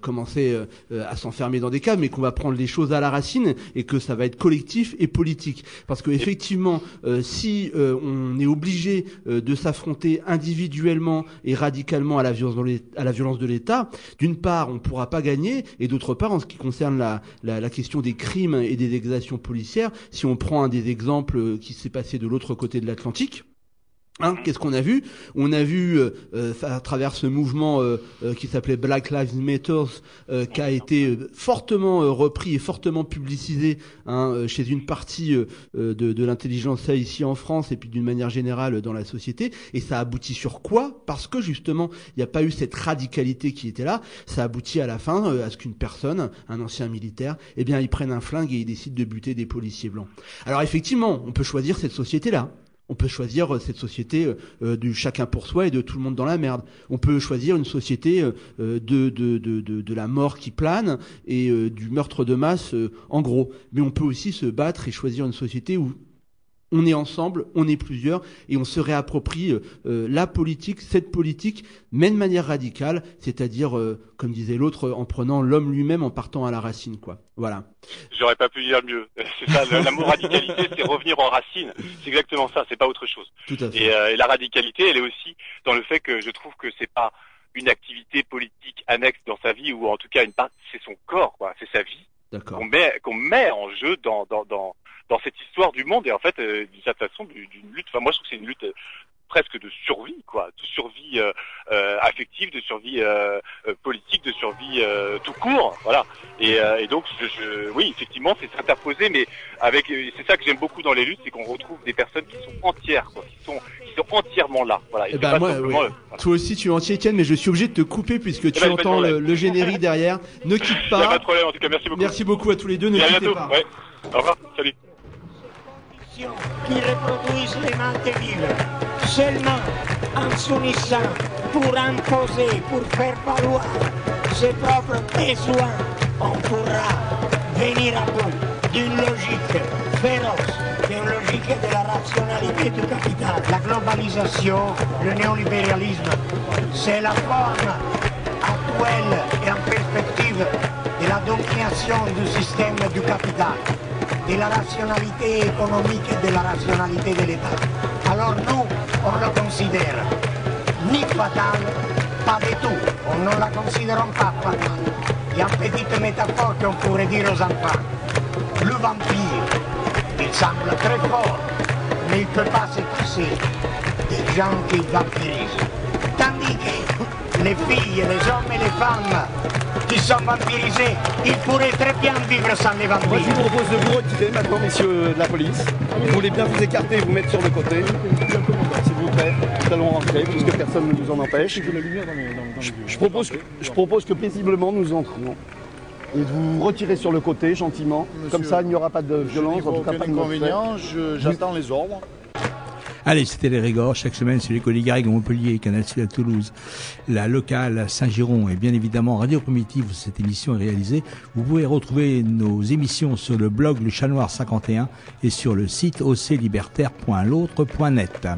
commencer euh, à s'enfermer dans des cas, mais qu'on va prendre les choses à la racine et que ça va être collectif et politique. Parce que effectivement, euh, si euh, on est obligé euh, de s'affronter individuellement et radicalement à la violence, de l'État, d'une part, on ne pourra pas gagner, et d'autre part, en ce qui concerne la, la, question des crimes et des exactions policières, si on prend un des exemples qui s'est passé de l'autre côté de l'Atlantique, Hein, Qu'est-ce qu'on a vu? On a vu euh, euh, à travers ce mouvement euh, qui s'appelait Black Lives Matter, qui a été fortement repris et fortement publicisé hein, chez une partie de, de l'intelligence ici en France et puis d'une manière générale dans la société. Et ça aboutit sur quoi? Parce que justement, il n'y a pas eu cette radicalité qui était là. Ça aboutit à la fin à ce qu'une personne, un ancien militaire, eh bien, il prenne un flingue et il décide de buter des policiers blancs. Alors effectivement, on peut choisir cette société-là. On peut choisir euh, cette société euh, euh, du chacun pour soi et de tout le monde dans la merde. On peut choisir une société de, de, la mort qui plane et du meurtre de masse en gros. Mais on peut aussi se battre et choisir une société où on est ensemble, on est plusieurs et on se réapproprie euh, euh, la politique, cette politique, mais de manière radicale, c'est-à-dire, euh, comme disait l'autre, en prenant l'homme lui-même en partant à la racine, quoi. Voilà. J'aurais pas pu dire mieux. C'est ça, le- l'amour radicalité, c'est revenir en racine. C'est exactement ça. C'est pas autre chose. Tout à fait. Et, euh, et la radicalité, elle est aussi dans le fait que je trouve que c'est pas une activité politique annexe dans sa vie ou en tout cas une part, c'est son corps, quoi. C'est sa vie D'accord. qu'on met qu'on met en jeu dans dans dans dans cette histoire du monde et en fait euh, d'une certaine façon du- d'une lutte. Enfin moi je trouve que c'est une lutte euh, presque de survie quoi, de survie euh, euh, affective, de survie euh, euh, politique, de survie euh, tout court, voilà. Et, euh, et donc je, je- oui effectivement c'est s'interposer, mais avec c'est ça que j'aime beaucoup dans les luttes, c'est qu'on retrouve des personnes qui sont entières, quoi, qui sont qui sont entièrement là, voilà. Et Eh ben, moi, oui. voilà. Toi aussi, tu es entier, Étienne, mais je suis obligé de te couper puisque tu ben, entends le, le générique derrière. Ne quitte Y a pas pas. de problème en tout cas, merci beaucoup. Merci beaucoup à tous les deux. Ne quittez pas. Ouais. Au revoir. Salut. Qui reproduisent les maintenir. Seulement en s'unissant pour imposer, pour faire valoir ses propres besoins, on pourra venir à bout d'une logique féroce, d'une logique de la rationalité du capital. La globalisation, le néolibéralisme, c'est la forme actuelle et en perspective de la domination du système du capital, la rationalité économique et de la rationalité de l'État. Alors nous, on le considère ni fatal, pas du tout. On ne la considère pas fatale. Il y a une petite métaphore qu'on pourrait dire aux enfants. Le vampire, il semble très fort, mais il ne peut pas se passer des gens qui vampirisent. Les filles, les hommes et les femmes qui sont vampirisés, ils pourraient très bien vivre sans les Moi, je vampires. vous propose de vous retirer maintenant, messieurs de la police. Vous voulez bien vous écarter et vous mettre sur le côté. S'il vous plaît, nous allons rentrer puisque personne ne nous en empêche. Je, je propose, je propose que paisiblement nous entrions. Et de vous retirer sur le côté gentiment. Comme ça, il n'y aura pas de violence, n'y en tout cas pas de j'attends les ordres. Allez, c'était les Régors, chaque semaine sur les Garrigues à Montpellier, Canal Sud à Toulouse, la locale Saint-Giron et bien évidemment Radio Primitive cette émission est réalisée. Vous pouvez retrouver nos émissions sur le blog Le Chat Noir 51 et sur le site oclibertaire.l'autre.net.